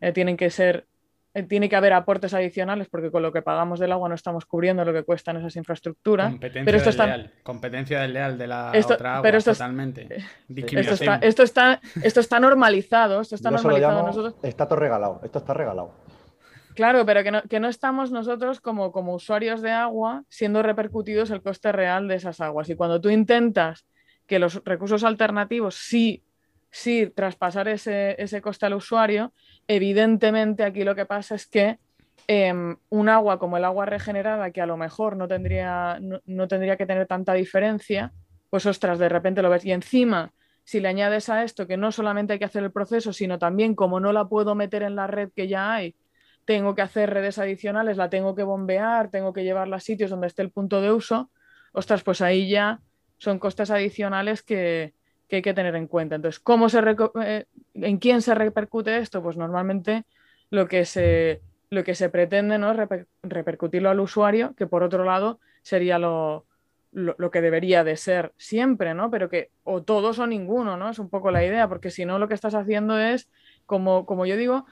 eh, tienen que ser, eh, tiene que haber aportes adicionales porque con lo que pagamos del agua no estamos cubriendo lo que cuestan esas infraestructuras. Competencia pero esto desleal, competencia desleal de la otra agua, totalmente. Esto está, esto está, esto está normalizado, esto está normalizado nosotros. Está todo regalado, esto está regalado. Claro, pero que no, que no, estamos nosotros como, como usuarios de agua siendo repercutidos el coste real de esas aguas. Y cuando tú intentas que los recursos alternativos sí, sí traspasar ese, coste al usuario, evidentemente aquí lo que pasa es que em, un agua como el agua regenerada, que a lo mejor no tendría, no, tendría que tener tanta diferencia, pues ostras, de repente lo ves. Y encima, si le añades a esto que no solamente hay que hacer el proceso, sino también como no la puedo meter en la red que ya hay, tengo que hacer redes adicionales, la tengo que bombear, tengo que llevarla a sitios donde esté el punto de uso, ostras, pues ahí ya son costes adicionales que, hay que tener en cuenta. Entonces, ¿cómo se eh, ¿en quién se repercute esto? Pues normalmente lo que se, lo que se pretende ¿no? es repercutirlo al usuario, que por otro lado sería lo, que debería de ser siempre, ¿no? Pero que o todos o ninguno, ¿no? Es un poco la idea, porque si no lo que estás haciendo es, como, como yo digo,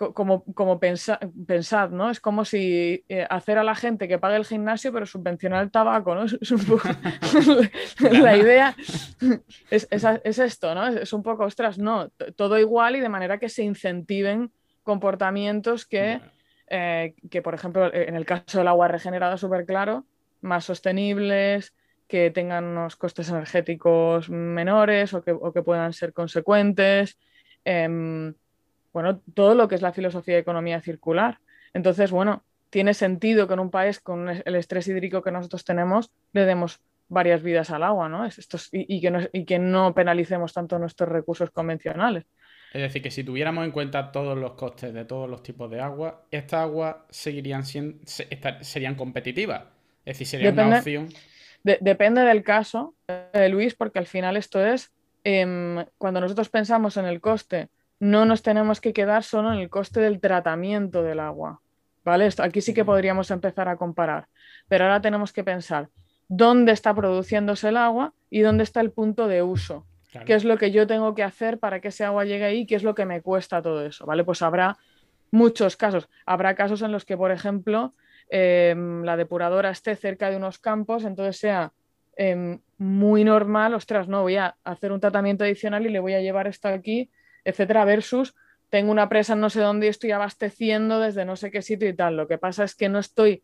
como, como pensad, ¿no? Es como si eh, hacer a la gente que pague el gimnasio, pero subvencionar el tabaco, ¿no? [laughs] Es, un poco... [laughs] la idea es, esto, ¿no? Es, un poco, ostras, no, todo igual y de manera que se incentiven comportamientos que, eh, que, por ejemplo, en el caso del agua regenerada, súper claro, más sostenibles, que tengan unos costes energéticos menores o que, o que puedan ser consecuentes. Em, bueno, todo lo que es la filosofía de economía circular. Entonces, bueno, tiene sentido que en un país con el estrés hídrico que nosotros tenemos le demos varias vidas al agua, ¿no? Esto y, que no y que no penalicemos tanto nuestros recursos convencionales. Es decir, que si tuviéramos en cuenta todos los costes de todos los tipos de agua, estas aguas seguirían siendo, serían competitivas. Es decir, sería una opción. depende del caso, eh, Luis, porque al final esto es, em, cuando nosotros pensamos en el coste no nos tenemos que quedar solo en el coste del tratamiento del agua. ¿Vale? Aquí sí que podríamos empezar a comparar, pero ahora tenemos que pensar dónde está produciéndose el agua y dónde está el punto de uso. ¿Qué es lo que yo tengo que hacer para que ese agua llegue ahí? ¿Qué es lo que me cuesta todo eso? ¿Vale? Pues habrá muchos casos. Habrá casos en los que, por ejemplo, em, la depuradora esté cerca de unos campos, entonces sea em, muy normal, ostras, no, voy a hacer un tratamiento adicional y le voy a llevar esto aquí etcétera, versus tengo una presa en no sé dónde y estoy abasteciendo desde no sé qué sitio y tal. Lo que pasa es que no estoy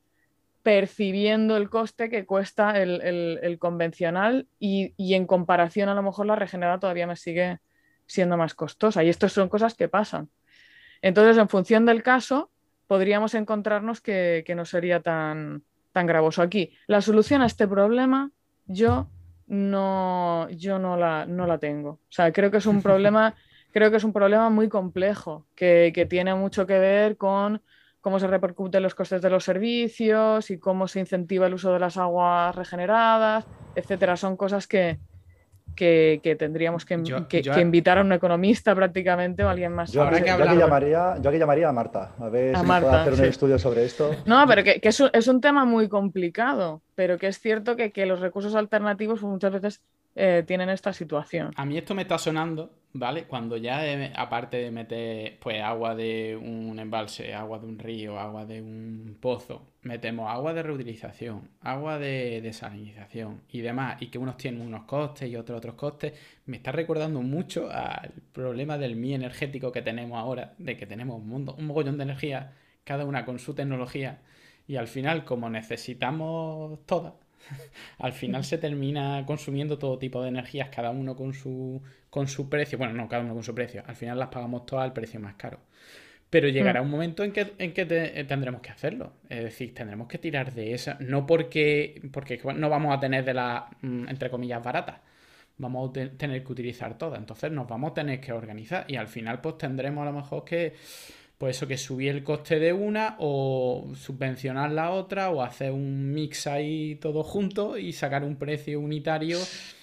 percibiendo el coste que cuesta el, convencional y, en comparación a lo mejor la regenerada todavía me sigue siendo más costosa. Y estas son cosas que pasan. Entonces, en función del caso, podríamos encontrarnos que, no sería tan, tan gravoso. Aquí, la solución a este problema, yo no, yo no la, no la tengo. O sea, creo que es un [laughs] problema creo que es un problema muy complejo, que, tiene mucho que ver con cómo se repercuten los costes de los servicios y cómo se incentiva el uso de las aguas regeneradas, etcétera. Son cosas que, que, tendríamos que, invitar a un economista prácticamente o a alguien más. Yo, aquí, llamaría, yo aquí llamaría a Marta, a ver si puede hacer un estudio sobre esto. No, pero que, es, un, es, un, tema muy complicado, pero que es cierto que, los recursos alternativos muchas veces eh, tienen esta situación. A mí esto me está sonando, ¿vale? Cuando ya, aparte de meter pues agua de un embalse, agua de un río, agua de un pozo, metemos agua de reutilización, agua de desalinización y demás, y que unos tienen unos costes y otros otros costes, me está recordando mucho al problema del mi energético que tenemos ahora, de que tenemos un, mundo, un mogollón de energía, cada una con su tecnología, y al final, como necesitamos todas, [laughs] Al final se termina consumiendo todo tipo de energías, cada uno con su, con su precio. Bueno, no, cada uno con su precio. Al final las pagamos todas al precio más caro. Pero llegará mm. un momento en que, en que tendremos que hacerlo. Es decir, tendremos que tirar de esa. No porque, porque no vamos a tener de las, mm, entre comillas, baratas. Vamos a tener que utilizar todas. Entonces nos vamos a tener que organizar. Y al final, pues tendremos a lo mejor que pues eso, que subir el coste de una o subvencionar la otra o hacer un mix ahí todo junto y sacar un precio unitario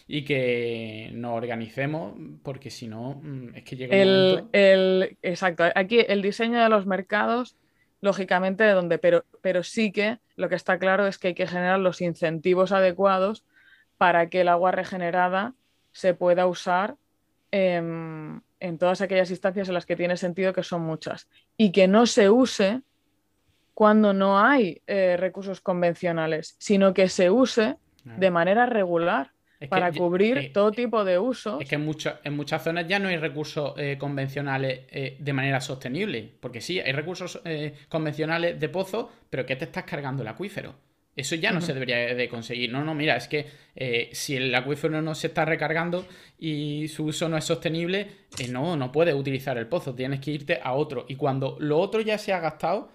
y que nos organicemos porque si no mm, es que llega el, el exacto aquí el diseño de los mercados lógicamente de donde pero pero sí que lo que está claro es que hay que generar los incentivos adecuados para que el agua regenerada se pueda usar en todas aquellas instancias en las que tiene sentido, que son muchas, y que no se use cuando no hay eh, recursos convencionales, sino que se use de manera regular para cubrir eh, todo tipo de usos. Es que en, en muchas zonas ya no hay recursos eh, convencionales de manera sostenible, porque sí, hay recursos convencionales de pozo, pero ¿qué te estás cargando el acuífero? Eso ya no se debería de conseguir. No, no, mira, es que eh, si el acuífero no se está recargando y su uso no es sostenible, eh, no, no puedes utilizar el pozo, tienes que irte a otro. Y cuando lo otro ya se ha gastado,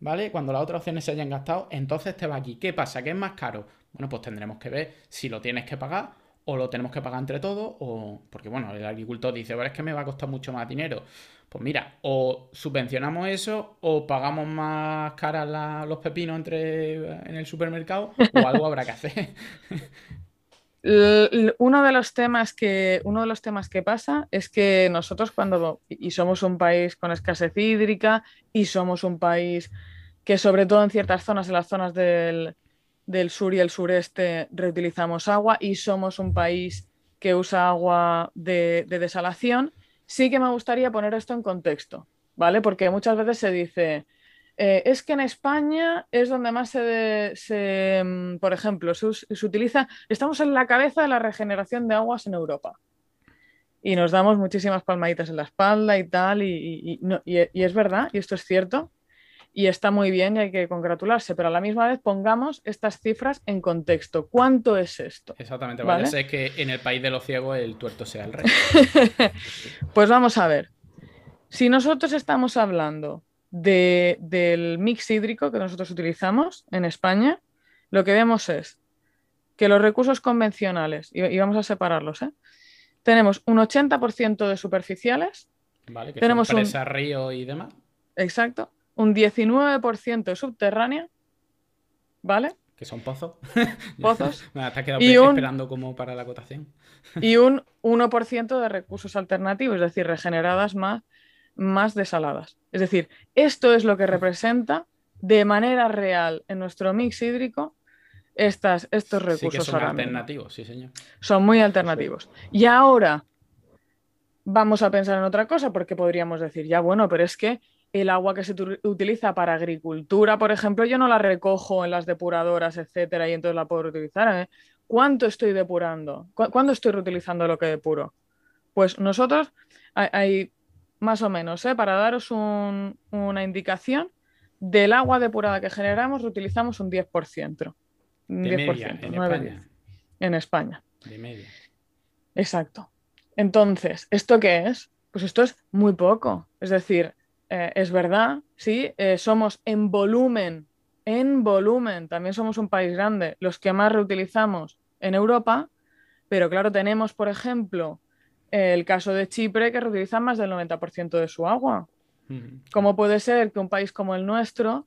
¿vale? Cuando las otras opciones se hayan gastado, entonces te va aquí. ¿Qué pasa? ¿Qué es más caro? Bueno, pues tendremos que ver si lo tienes que pagar o lo tenemos que pagar entre todos, o porque bueno, el agricultor dice, bueno, es que me va a costar mucho más dinero. Pues mira, o subvencionamos eso o pagamos más caras los pepinos entre, en el supermercado o [laughs] algo habrá que hacer. Uno de los temas que uno de los temas que pasa es que nosotros cuando y somos un país con escasez hídrica y somos un país que sobre todo en ciertas zonas, en las zonas del, sur y el sureste reutilizamos agua y somos un país que usa agua de desalación, sí que me gustaría poner esto en contexto, ¿vale? Porque muchas veces se dice, eh, es que en España es donde más se, mm, por ejemplo, se, utiliza, estamos en la cabeza de la regeneración de aguas en Europa. Y nos damos muchísimas palmaditas en la espalda y tal, y es verdad, y esto es cierto, y está muy bien y hay que congratularse, pero a la misma vez pongamos estas cifras en contexto. ¿Cuánto es esto? Exactamente, ¿vale? Sé que en el país de los ciegos el tuerto sea el rey. [laughs] pues vamos a ver. Si nosotros estamos hablando del mix hídrico que nosotros utilizamos en España, lo que vemos es que los recursos convencionales, y, vamos a separarlos, ¿eh? tenemos un 80% de superficiales. Vale, que tenemos son presa, río y demás. Exacto un 19% subterránea, ¿vale? Que son pozos. [laughs] Pozos. [laughs] te has quedado esperando como para la cotación. y un 1% de recursos alternativos, es decir, regeneradas más, más desaladas. Es decir, esto es lo que representa de manera real en nuestro mix hídrico estas, estos recursos. son alternativos, sí, señor. Son muy alternativos. Y ahora vamos a pensar en otra cosa, porque podríamos decir, ya bueno, pero es que el agua que se utiliza para agricultura, por ejemplo, yo no la recojo en las depuradoras, etcétera, y entonces la puedo reutilizar. ¿eh? ¿Cuánto estoy depurando? ¿Cuándo estoy reutilizando lo que depuro? Pues nosotros hay, más o menos, ¿eh? para daros una indicación, del agua depurada que generamos reutilizamos un 10%. Un 10%, en España. En España. De media. Exacto. Entonces, ¿esto qué es? Pues esto es muy poco. Es decir, eh, es verdad, sí, eh, somos en volumen, en volumen, también somos un país grande, los que más reutilizamos en Europa, pero claro, tenemos, por ejemplo, el caso de Chipre que reutiliza más del 90% de su agua. ¿Cómo puede ser que un país como el nuestro,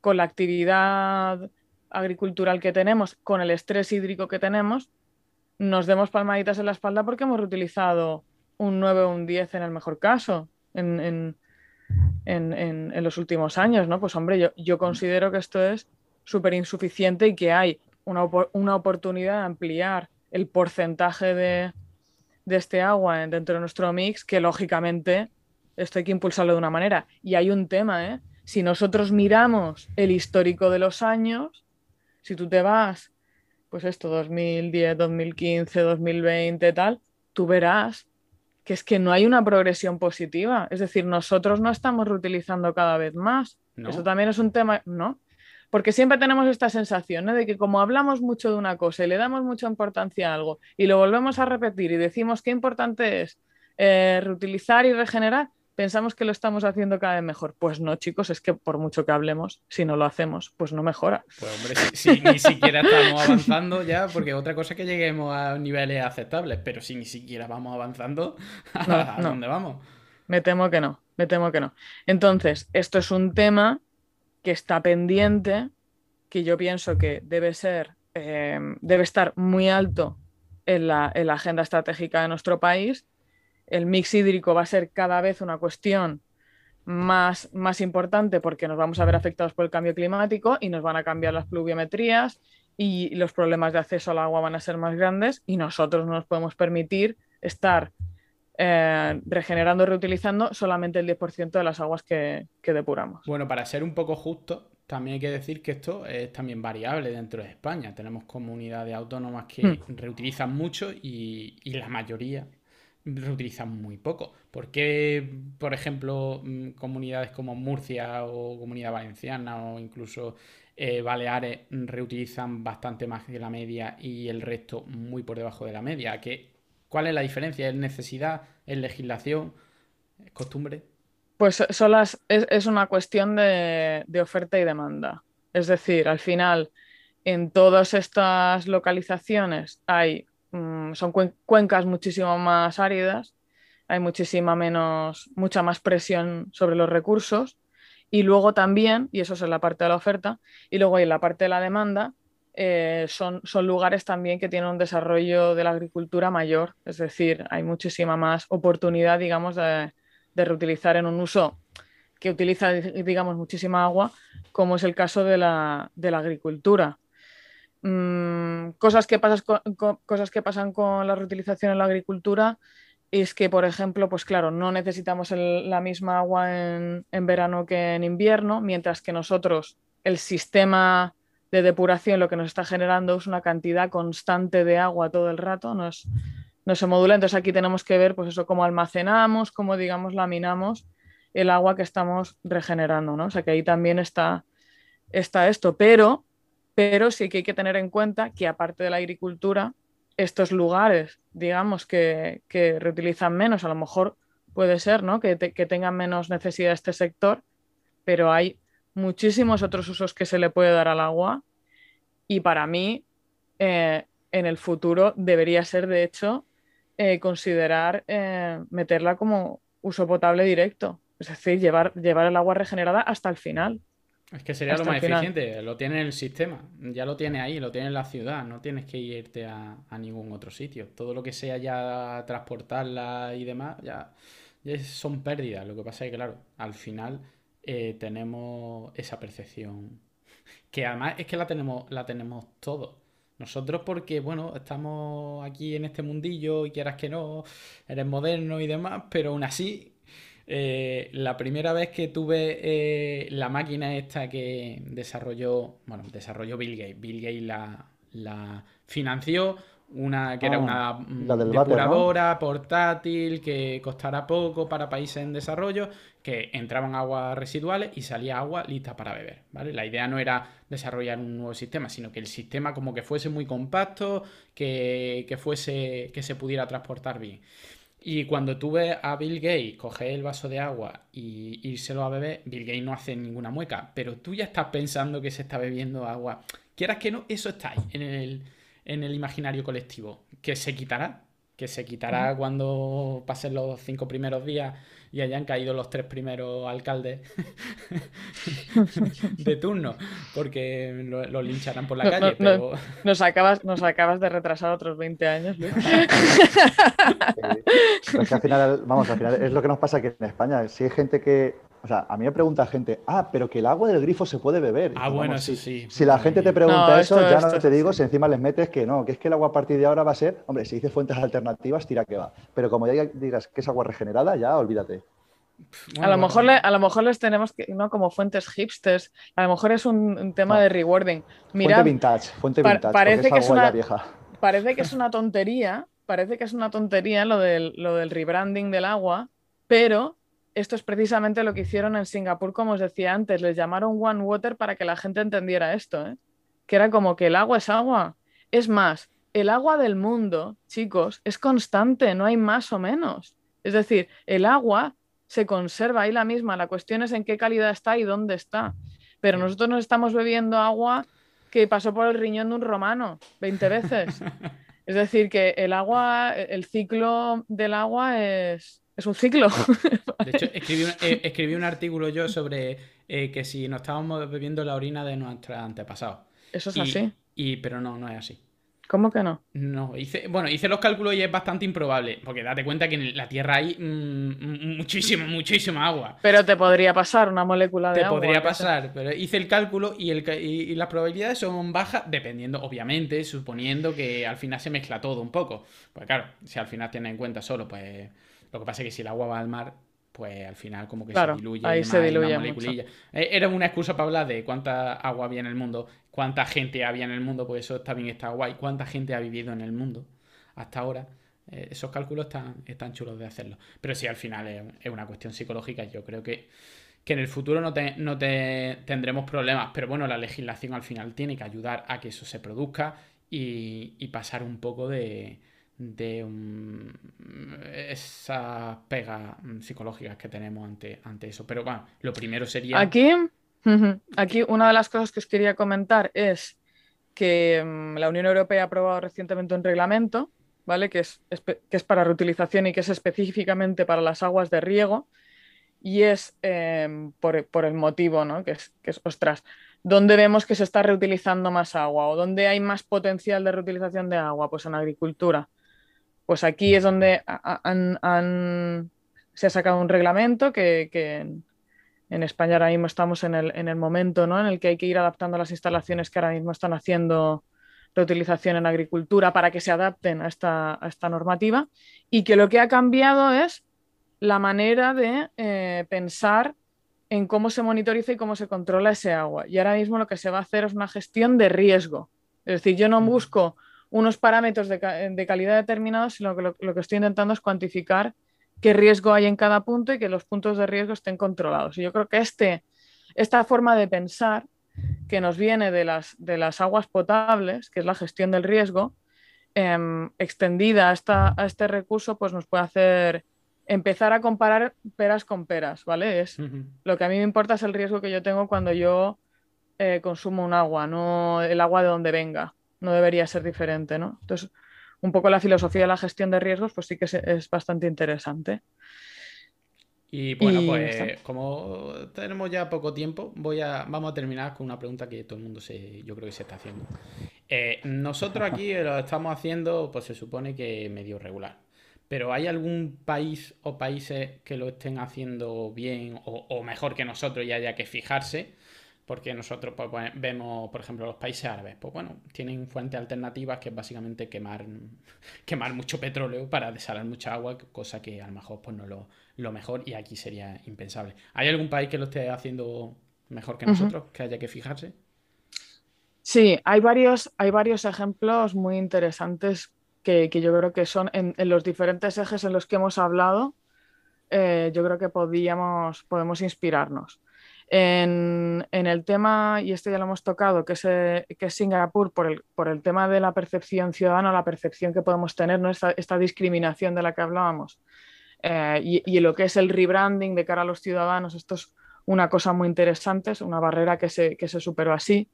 con la actividad agricultural que tenemos, con el estrés hídrico que tenemos, nos demos palmaditas en la espalda porque hemos reutilizado un 9 o un 10 en el mejor caso en, en, los últimos años, ¿no? Pues hombre, yo, yo considero que esto es súper insuficiente y que hay una, oportunidad de ampliar el porcentaje de, este agua dentro de nuestro mix, que lógicamente esto hay que impulsarlo de una manera. Y hay un tema, ¿eh? Si nosotros miramos el histórico de los años, si tú te vas, pues esto, 2010, 2015, 2020, tal, tú verás que es que no hay una progresión positiva. Es decir, nosotros no estamos reutilizando cada vez más. Eso también es un tema, ¿no? porque siempre tenemos esta sensación de que como hablamos mucho de una cosa y le damos mucha importancia a algo y lo volvemos a repetir y decimos qué importante es eh, reutilizar y regenerar, pensamos que lo estamos haciendo cada vez mejor. Pues no, chicos, es que por mucho que hablemos, si no lo hacemos, pues no mejora. Pues hombre, si, ni siquiera estamos [laughs] avanzando ya, porque otra cosa es que lleguemos a niveles aceptables, pero si ni siquiera vamos avanzando, [laughs] ¿a dónde vamos? Me temo que no, me temo que no. Entonces, esto es un tema que está pendiente, que yo pienso que debe ser, eh, debe estar muy alto en la, en la agenda estratégica de nuestro país el mix hídrico va a ser cada vez una cuestión más, más importante porque nos vamos a ver afectados por el cambio climático y nos van a cambiar las pluviometrías y los problemas de acceso al agua van a ser más grandes y nosotros no nos podemos permitir estar eh, regenerando reutilizando solamente el 10% de las aguas que, depuramos. Bueno, para ser un poco justo, también hay que decir que esto es también variable dentro de España. Tenemos comunidades autónomas que hmm. reutilizan mucho y, y la mayoría reutilizan muy poco. ¿Por qué, por ejemplo, mm, comunidades como Murcia o Comunidad Valenciana o incluso eh, Baleares reutilizan bastante más que la media y el resto muy por debajo de la media? ¿Qué, ¿Cuál es la diferencia? ¿Es necesidad? ¿Es legislación? ¿Es costumbre? Pues son es, una cuestión de oferta y demanda. Es decir, al final, en todas estas localizaciones hay Mm, son cuencas muchísimo más áridas, hay muchísima menos, mucha más presión sobre los recursos. Y luego también, y eso es en la parte de la oferta, y luego en la parte de la demanda, eh, son, son, lugares también que tienen un desarrollo de la agricultura mayor, es decir, hay muchísima más oportunidad, digamos, de, de reutilizar en un uso que utiliza, digamos, muchísima agua, como es el caso de la, de la agricultura. Mm, cosas, que cosas que pasan con la reutilización en la agricultura es que, por ejemplo, pues claro, no necesitamos la misma agua en, verano que en invierno, mientras que nosotros el sistema de depuración lo que nos está generando es una cantidad constante de agua todo el rato, no, no se modula. Entonces aquí tenemos que ver pues eso, cómo almacenamos, cómo digamos laminamos el agua que estamos regenerando, ¿no? O sea que ahí también está, está esto, pero pero sí que hay que tener en cuenta que aparte de la agricultura, estos lugares, digamos, que, reutilizan menos, a lo mejor puede ser, ¿no? Que, tengan menos necesidad este sector, pero hay muchísimos otros usos que se le puede dar al agua y para mí eh, en el futuro debería ser, de hecho, eh, considerar eh, meterla como uso potable directo, es decir, llevar, llevar el agua regenerada hasta el final. Es que sería lo más eficiente, lo tiene en el sistema, ya lo tiene ahí, lo tiene en la ciudad, no tienes que irte a, ningún otro sitio. Todo lo que sea ya transportarla y demás, ya, son pérdidas. Lo que pasa es que, claro, al final eh, tenemos esa percepción, que además es que la tenemos, la tenemos todos. Nosotros porque, bueno, estamos aquí en este mundillo y quieras que no, eres moderno y demás, pero aún así eh, la primera vez que tuve eh, la máquina esta que desarrolló, bueno, desarrolló Bill Gates. Bill Gates la, financió, una que era ah, una depuradora portátil que costara poco para países en desarrollo, que entraban aguas residuales y salía agua lista para beber. ¿vale? La idea no era desarrollar un nuevo sistema, sino que el sistema como que fuese muy compacto, que, que fuese, que se pudiera transportar bien. Y cuando tuve a Bill Gates coger el vaso de agua y írselo a beber, Bill Gates no hace ninguna mueca, pero tú ya estás pensando que se está bebiendo agua. Quieras que no, eso está ahí en el, en el imaginario colectivo, que se quitará, que se quitará cuando pasen los cinco primeros días y hayan caído los tres primeros alcaldes [laughs] de turno, porque los lo lincharán por la calle. pero... nos, acabas, nos acabas de retrasar otros 20 años. [laughs] al final, vamos, al final es lo que nos pasa aquí en España. Si hay gente que o sea, a mí me pregunta gente, ah, pero que el agua del grifo se puede beber. Ah, bueno, sí, sí. Si la gente te pregunta eso, ya no te digo si encima les metes que no, que es que el agua a partir de ahora va a ser, hombre, si dice fuentes alternativas, tira que va. Pero como ya digas que es agua regenerada, ya olvídate. a, lo mejor a lo mejor les tenemos que, ¿no? Como fuentes hipsters, a lo mejor es un, tema de rewarding. Mira, fuente vintage, fuente vintage, parece que es una, vieja. Parece que es [laughs] una tontería, parece que es una tontería lo del, lo del rebranding del agua, pero esto es precisamente lo que hicieron en Singapur, como os decía antes, les llamaron One Water para que la gente entendiera esto, ¿eh? que era como que el agua es agua. Es más, el agua del mundo, chicos, es constante, no hay más o menos. Es decir, el agua se conserva ahí la misma, la cuestión es en qué calidad está y dónde está. Pero nosotros nos estamos bebiendo agua que pasó por el riñón de un romano 20 veces. [laughs] Es decir, que el agua, el ciclo del agua es, es un ciclo. [laughs] De hecho, eh, escribí un, artículo yo sobre eh, que si nos estábamos bebiendo la orina de nuestros antepasados. Eso es así. Y, pero no, no es así. ¿Cómo que no? No, hice, bueno, hice los cálculos y es bastante improbable, porque date cuenta que en la Tierra hay mm, muchísima, muchísima agua. Pero te podría pasar una molécula de agua. Te podría pasar, pero hice el cálculo y, el, y, las probabilidades son bajas, dependiendo, obviamente, suponiendo que al final se mezcla todo un poco. Pues claro, si al final tienes en cuenta solo, pues lo que pasa es que si el agua va al mar, pues al final como que se diluye. Ahí se diluye eh, Era una excusa para hablar de cuánta agua había en el mundo, cuánta gente había en el mundo, pues eso está bien, está guay, cuánta gente ha vivido en el mundo hasta ahora. Eh, esos cálculos están, están chulos de hacerlo. Pero sí, al final es, una cuestión psicológica. Yo creo que, que en el futuro no, no te, tendremos problemas. Pero bueno, la legislación al final tiene que ayudar a que eso se produzca y pasar un poco de, de esas pegas psicológicas que tenemos ante, ante eso. Pero bueno, lo primero sería... Aquí, aquí una de las cosas que os quería comentar es que mm, la Unión Europea ha aprobado recientemente un reglamento, ¿vale? Que es, que es para reutilización y que es específicamente para las aguas de riego. Y es em, por, por, el motivo, ¿no? Que es, que es, ostras, ¿dónde vemos que se está reutilizando más agua? ¿O dónde hay más potencial de reutilización de agua? Pues en agricultura pues aquí es donde se ha sacado un reglamento que, en, España ahora mismo estamos en el, momento ¿no? en el que hay que ir adaptando las instalaciones que ahora mismo están haciendo reutilización en agricultura para que se adapten a esta, normativa y que lo que ha cambiado es la manera de eh, pensar en cómo se monitoriza y cómo se controla ese agua. Y ahora mismo lo que se va a hacer es una gestión de riesgo. Es decir, yo no busco unos parámetros de, calidad determinados, sino que lo, que estoy intentando es cuantificar qué riesgo hay en cada punto y que los puntos de riesgo estén controlados. Y yo creo que este, esta forma de pensar que nos viene de las, de las aguas potables, que es la gestión del riesgo, em, extendida a, esta, a, este recurso, pues nos puede hacer empezar a comparar peras con peras, ¿vale? Es, Lo que a mí me importa es el riesgo que yo tengo cuando yo eh, consumo un agua, no el agua de donde venga no debería ser diferente, ¿no? Entonces, un poco la filosofía de la gestión de riesgos, pues sí que es, bastante interesante. Y bueno, pues como tenemos ya poco tiempo, voy a, vamos a terminar con una pregunta que todo el mundo se, yo creo que se está haciendo. Eh, nosotros aquí [laughs] lo estamos haciendo, pues se supone que medio regular. Pero ¿hay algún país o países que lo estén haciendo bien o, o mejor que nosotros y haya que fijarse? Porque nosotros pues, vemos, por ejemplo, los países árabes, pues bueno, tienen fuentes alternativas que es básicamente quemar, [laughs] quemar mucho petróleo para desalar mucha agua, cosa que a lo mejor pues no lo, lo mejor y aquí sería impensable. ¿Hay algún país que lo esté haciendo mejor que nosotros, que haya que fijarse? Sí, hay varios, hay varios ejemplos muy interesantes que, yo creo que son en, los diferentes ejes en los que hemos hablado, eh, yo creo que podíamos, podemos inspirarnos. En, el tema, y esto ya lo hemos tocado, que es, eh, que es Singapur, por el, por el, tema de la percepción ciudadana, la percepción que podemos tener, ¿no? esta, esta discriminación de la que hablábamos, eh, y, lo que es el rebranding de cara a los ciudadanos, esto es una cosa muy interesante, es una barrera que se, que se superó así.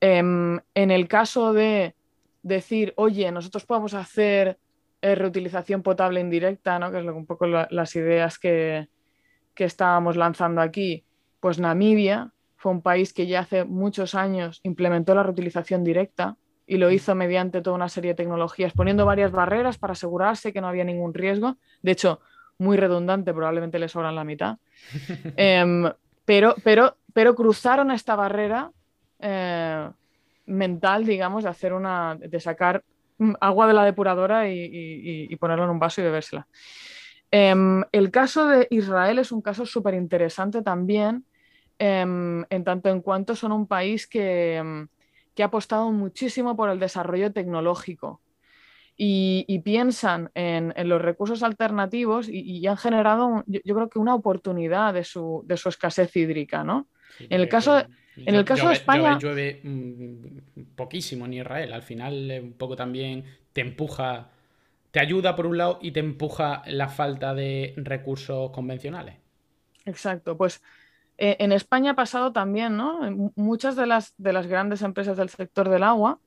Em, en el caso de decir, oye, nosotros podemos hacer eh, reutilización potable indirecta, ¿no? que es un poco las ideas que, que estábamos lanzando aquí, pues Namibia fue un país que ya hace muchos años implementó la reutilización directa y lo hizo mediante toda una serie de tecnologías, poniendo varias barreras para asegurarse que no había ningún riesgo. De hecho, muy redundante, probablemente le sobran la mitad. [laughs] Em, pero, pero, pero cruzaron esta barrera eh, mental, digamos, de hacer una. de sacar agua de la depuradora y, y ponerlo en un vaso y bebérsela. Em, el caso de Israel es un caso súper interesante también, en tanto en cuanto son un país que, em, que, ha apostado muchísimo por el desarrollo tecnológico y, piensan en, los recursos alternativos y, han generado, yo, creo que una oportunidad de su, de su escasez hídrica, ¿no? en el caso, en el caso de España... Llueve, mm, poquísimo en Israel, al final un poco también te empuja, te ayuda por un lado y te empuja la falta de recursos convencionales. Exacto, pues eh, en España ha pasado también, ¿no? Muchas de las, de las grandes empresas del sector del agua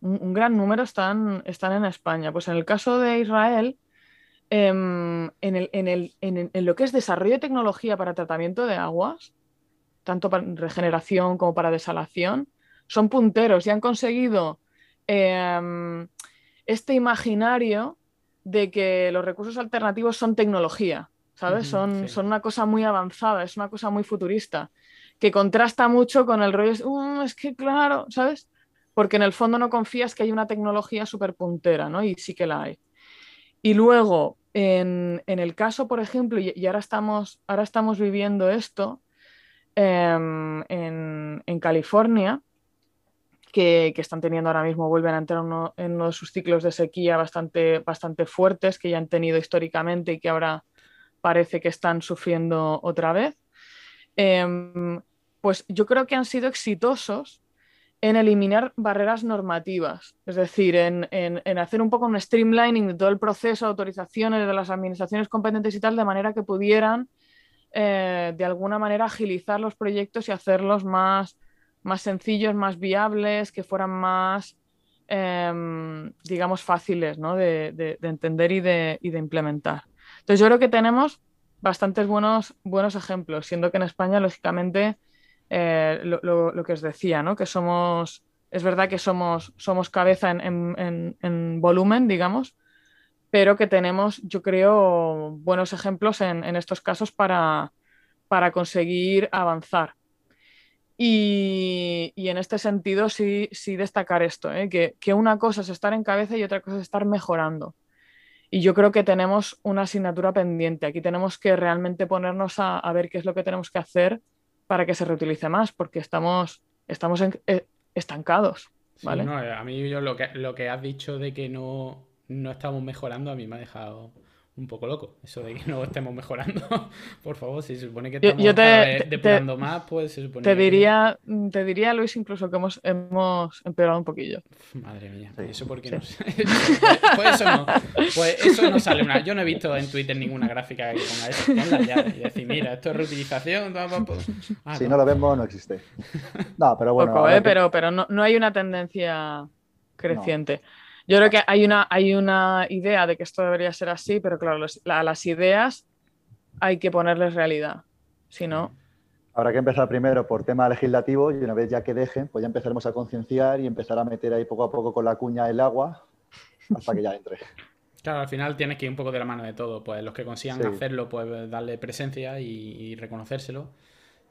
un, gran número están, están en España. Pues en el caso de Israel, em, en, lo que es desarrollo de tecnología para tratamiento de aguas, tanto para regeneración como para desalación, son punteros y han conseguido em, este imaginario de que los recursos alternativos son tecnología, ¿sabes? son, son, una cosa muy avanzada, es una cosa muy futurista, que contrasta mucho con el rollo, uh, es que claro, ¿sabes? porque en el fondo no confías que hay una tecnología súper puntera, ¿no? Y sí que la hay. Y luego, en, el caso, por ejemplo, y, ahora, estamos, ahora estamos viviendo esto em, en, California, que, están teniendo ahora mismo, vuelven a entrar en uno de sus ciclos de sequía bastante, bastante fuertes que ya han tenido históricamente y que ahora parece que están sufriendo otra vez. Em, pues yo creo que han sido exitosos en eliminar barreras normativas, es decir, en, hacer un poco un streamlining de todo el proceso de autorizaciones de las administraciones competentes y tal, de manera que pudieran eh, de alguna manera agilizar los proyectos y hacerlos más, más sencillos, más viables, que fueran más, em, digamos, fáciles de, entender y de, y de implementar. Entonces yo creo que tenemos bastantes buenos, buenos ejemplos, siendo que en España, lógicamente, eh, lo, que os decía, ¿no? Que somos, es verdad que somos, somos cabeza en, volumen, digamos, pero que tenemos, yo creo, buenos ejemplos en, estos casos para, para conseguir avanzar. Y, en este sentido sí, sí destacar esto, ¿eh? que, una cosa es estar en cabeza y otra cosa es estar mejorando. Y yo creo que tenemos una asignatura pendiente. Aquí tenemos que realmente ponernos a, a ver qué es lo que tenemos que hacer para que se reutilice más, porque estamos, estamos eh, estancados. ¿vale? a mí yo lo que, lo que has dicho de que no, no estamos mejorando, a mí me ha dejado un poco loco. Eso de que no [laughs] estemos mejorando. [laughs] Por favor, si se supone que estamos yo depurando más, pues se supone te diría, Te diría, Luis, incluso que hemos, hemos empeorado un poquillo. Madre mía. ¿Eso por qué no? [laughs] pues eso no. Pues eso no sale una... Yo no he visto en Twitter ninguna gráfica que ponga eso. Ponla ya y decir, mira, esto es reutilización. Ah, si no. lo vemos, no existe. No, pero bueno. Poco, ¿eh? Pero, pero no, no hay una tendencia creciente. Yo creo que hay una, hay una idea de que esto debería ser así, pero claro, a las ideas hay que ponerles realidad. Si no. Habrá que empezar primero por tema legislativo y una vez ya que dejen, pues ya empezaremos a concienciar y empezar a meter ahí poco a poco con la cuña el agua hasta que ya entre. Claro, al final tienes que ir un poco de la mano de todo. Pues los que consigan hacerlo, pues darle presencia y reconocérselo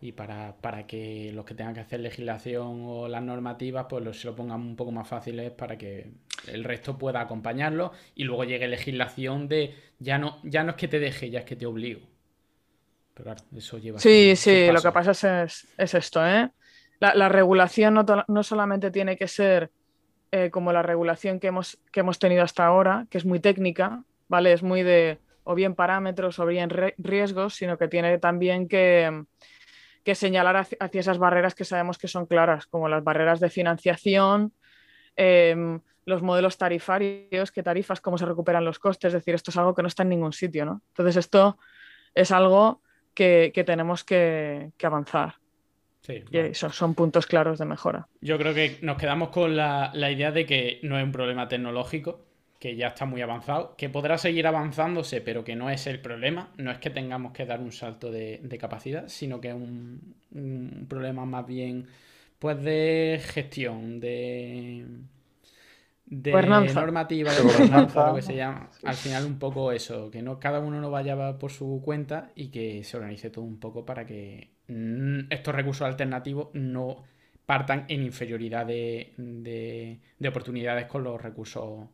y para, que los que tengan que hacer legislación o las normativas pues se lo pongan un poco más fáciles para que el resto pueda acompañarlo y luego llegue legislación de ya no, ya no es que te deje, ya es que te obligo. Pero claro, eso lleva... Sí, sí, lo que pasa es, esto, ¿eh? La, regulación no, solamente tiene que ser eh, como la regulación que hemos, que hemos tenido hasta ahora, que es muy técnica, ¿vale? Es muy de o bien parámetros o bien riesgos, sino que tiene también que que señalar hacia, esas barreras que sabemos que son claras, como las barreras de financiación, em, los modelos tarifarios, qué tarifas, cómo se recuperan los costes, es decir, esto es algo que no está en ningún sitio, ¿no? Entonces esto es algo que, tenemos que, avanzar. Sí, y son, puntos claros de mejora. Yo creo que nos quedamos con la, la idea de que no es un problema tecnológico, que ya está muy avanzado, que podrá seguir avanzándose, pero que no es el problema. No es que tengamos que dar un salto de, capacidad, sino que es un, problema más bien pues de gestión, de, de normativa, de gobernanza, lo que se llama. Al final un poco eso, que no cada uno no vaya por su cuenta y que se organice todo un poco para que mm, estos recursos alternativos no partan en inferioridad de, de oportunidades con los recursos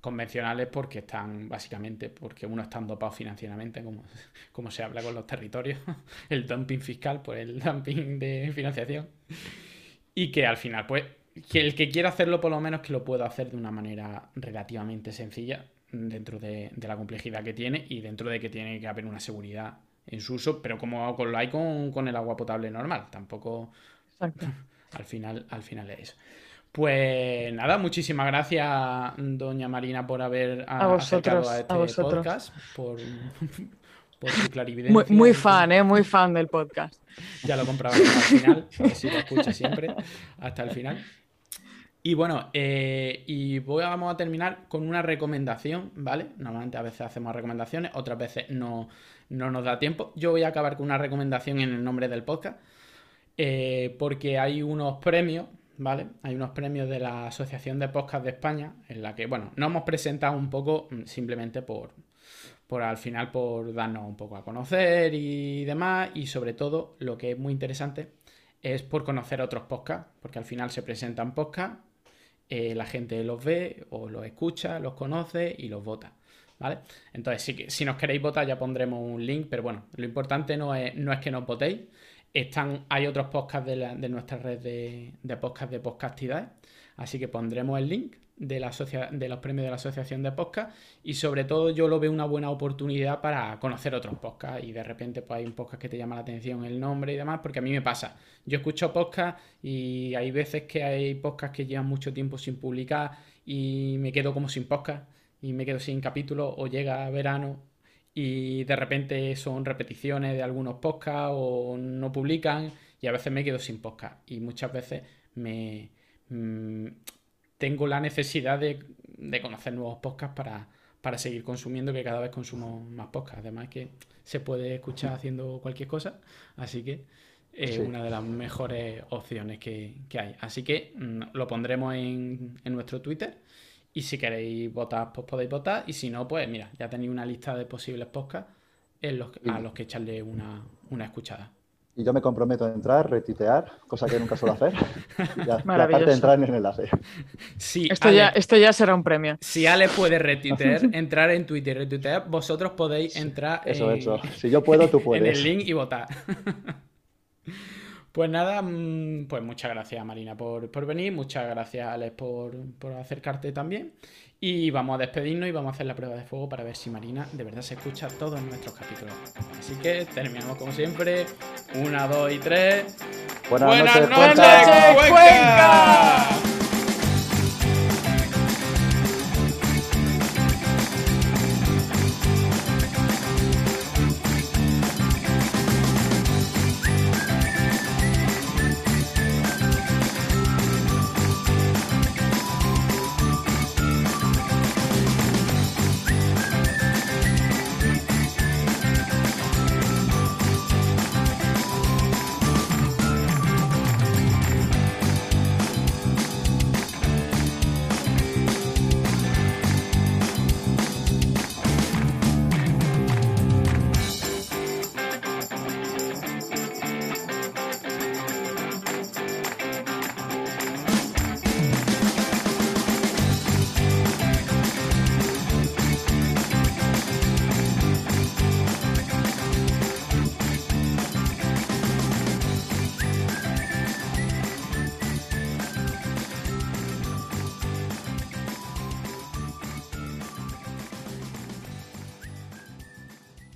convencionales porque están básicamente porque uno está dopado financieramente como, [laughs] como se habla con los territorios [laughs] el dumping fiscal pues el dumping de financiación y que al final pues que el que quiera hacerlo, por lo menos, que lo pueda hacer de una manera relativamente sencilla, dentro de, la complejidad que tiene y dentro de que tiene que haber una seguridad en su uso, pero como lo hay con, el agua potable normal, tampoco. Exacto. [laughs] Al final, al final es eso. Pues nada, muchísimas gracias, doña Marina, por haber a vosotros, a este podcast, por, [laughs] por tu clarividencia. Muy, muy fan, ¿eh? Muy fan del podcast. Ya lo compraba al final, [laughs] si lo escucha siempre, hasta el final. Y bueno, eh, y voy, vamos a terminar con una recomendación, ¿vale? Normalmente a veces hacemos recomendaciones, otras veces no, nos da tiempo. Yo voy a acabar con una recomendación en el nombre del podcast, eh, porque hay unos premios, ¿vale? Hay unos premios de la Asociación de Podcast de España, en la que, bueno, nos hemos presentado un poco mm, simplemente por, por al final, por darnos un poco a conocer y demás, y sobre todo, lo que es muy interesante es por conocer otros podcasts, porque al final se presentan podcasts eh, la gente los ve o los escucha, los conoce y los vota. ¿Vale? Entonces, si, si nos queréis votar, ya pondremos un link, pero bueno, lo importante no es, no es que nos votéis. Están, hay otros podcasts de, de nuestra red de, de podcast de podcastidades, así que pondremos el link de, la de los premios de la Asociación de Podcast y sobre todo yo lo veo una buena oportunidad para conocer otros podcasts y de repente pues hay un podcast que te llama la atención el nombre y demás, porque a mí me pasa, yo escucho podcast y hay veces que hay podcasts que llevan mucho tiempo sin publicar y me quedo como sin podcast y me quedo sin capítulo o llega verano y de repente son repeticiones de algunos podcasts o no publican y a veces me quedo sin podcast y muchas veces me... Mm, tengo la necesidad de, conocer nuevos podcasts para, seguir consumiendo, que cada vez consumo más podcasts. Además que se puede escuchar haciendo cualquier cosa, así que es una de las mejores opciones que, hay. Así que mm, lo pondremos en, nuestro Twitter y si queréis votar, pues podéis votar y si no, pues mira, ya tenéis una lista de posibles podcasts en los, a los que echarle una, una escuchada. Y yo me comprometo a entrar, retitear, cosa que nunca suelo hacer. Y, aparte de entrar en el enlace. esto, ya, esto ya será un premio. Si Ale puede retitear, entrar en Twitter, retitear, vosotros podéis entrar eso, eso. Si yo puedo, tú puedes. [laughs] en el link y votar. Pues nada, mm, pues muchas gracias Marina por, venir, muchas gracias Alex por, por, acercarte también. Y vamos a despedirnos y vamos a hacer la prueba de fuego para ver si Marina de verdad se escucha todos nuestros capítulos. Así que terminamos como siempre. Una, dos y tres. Buenas, noches, Cuenca.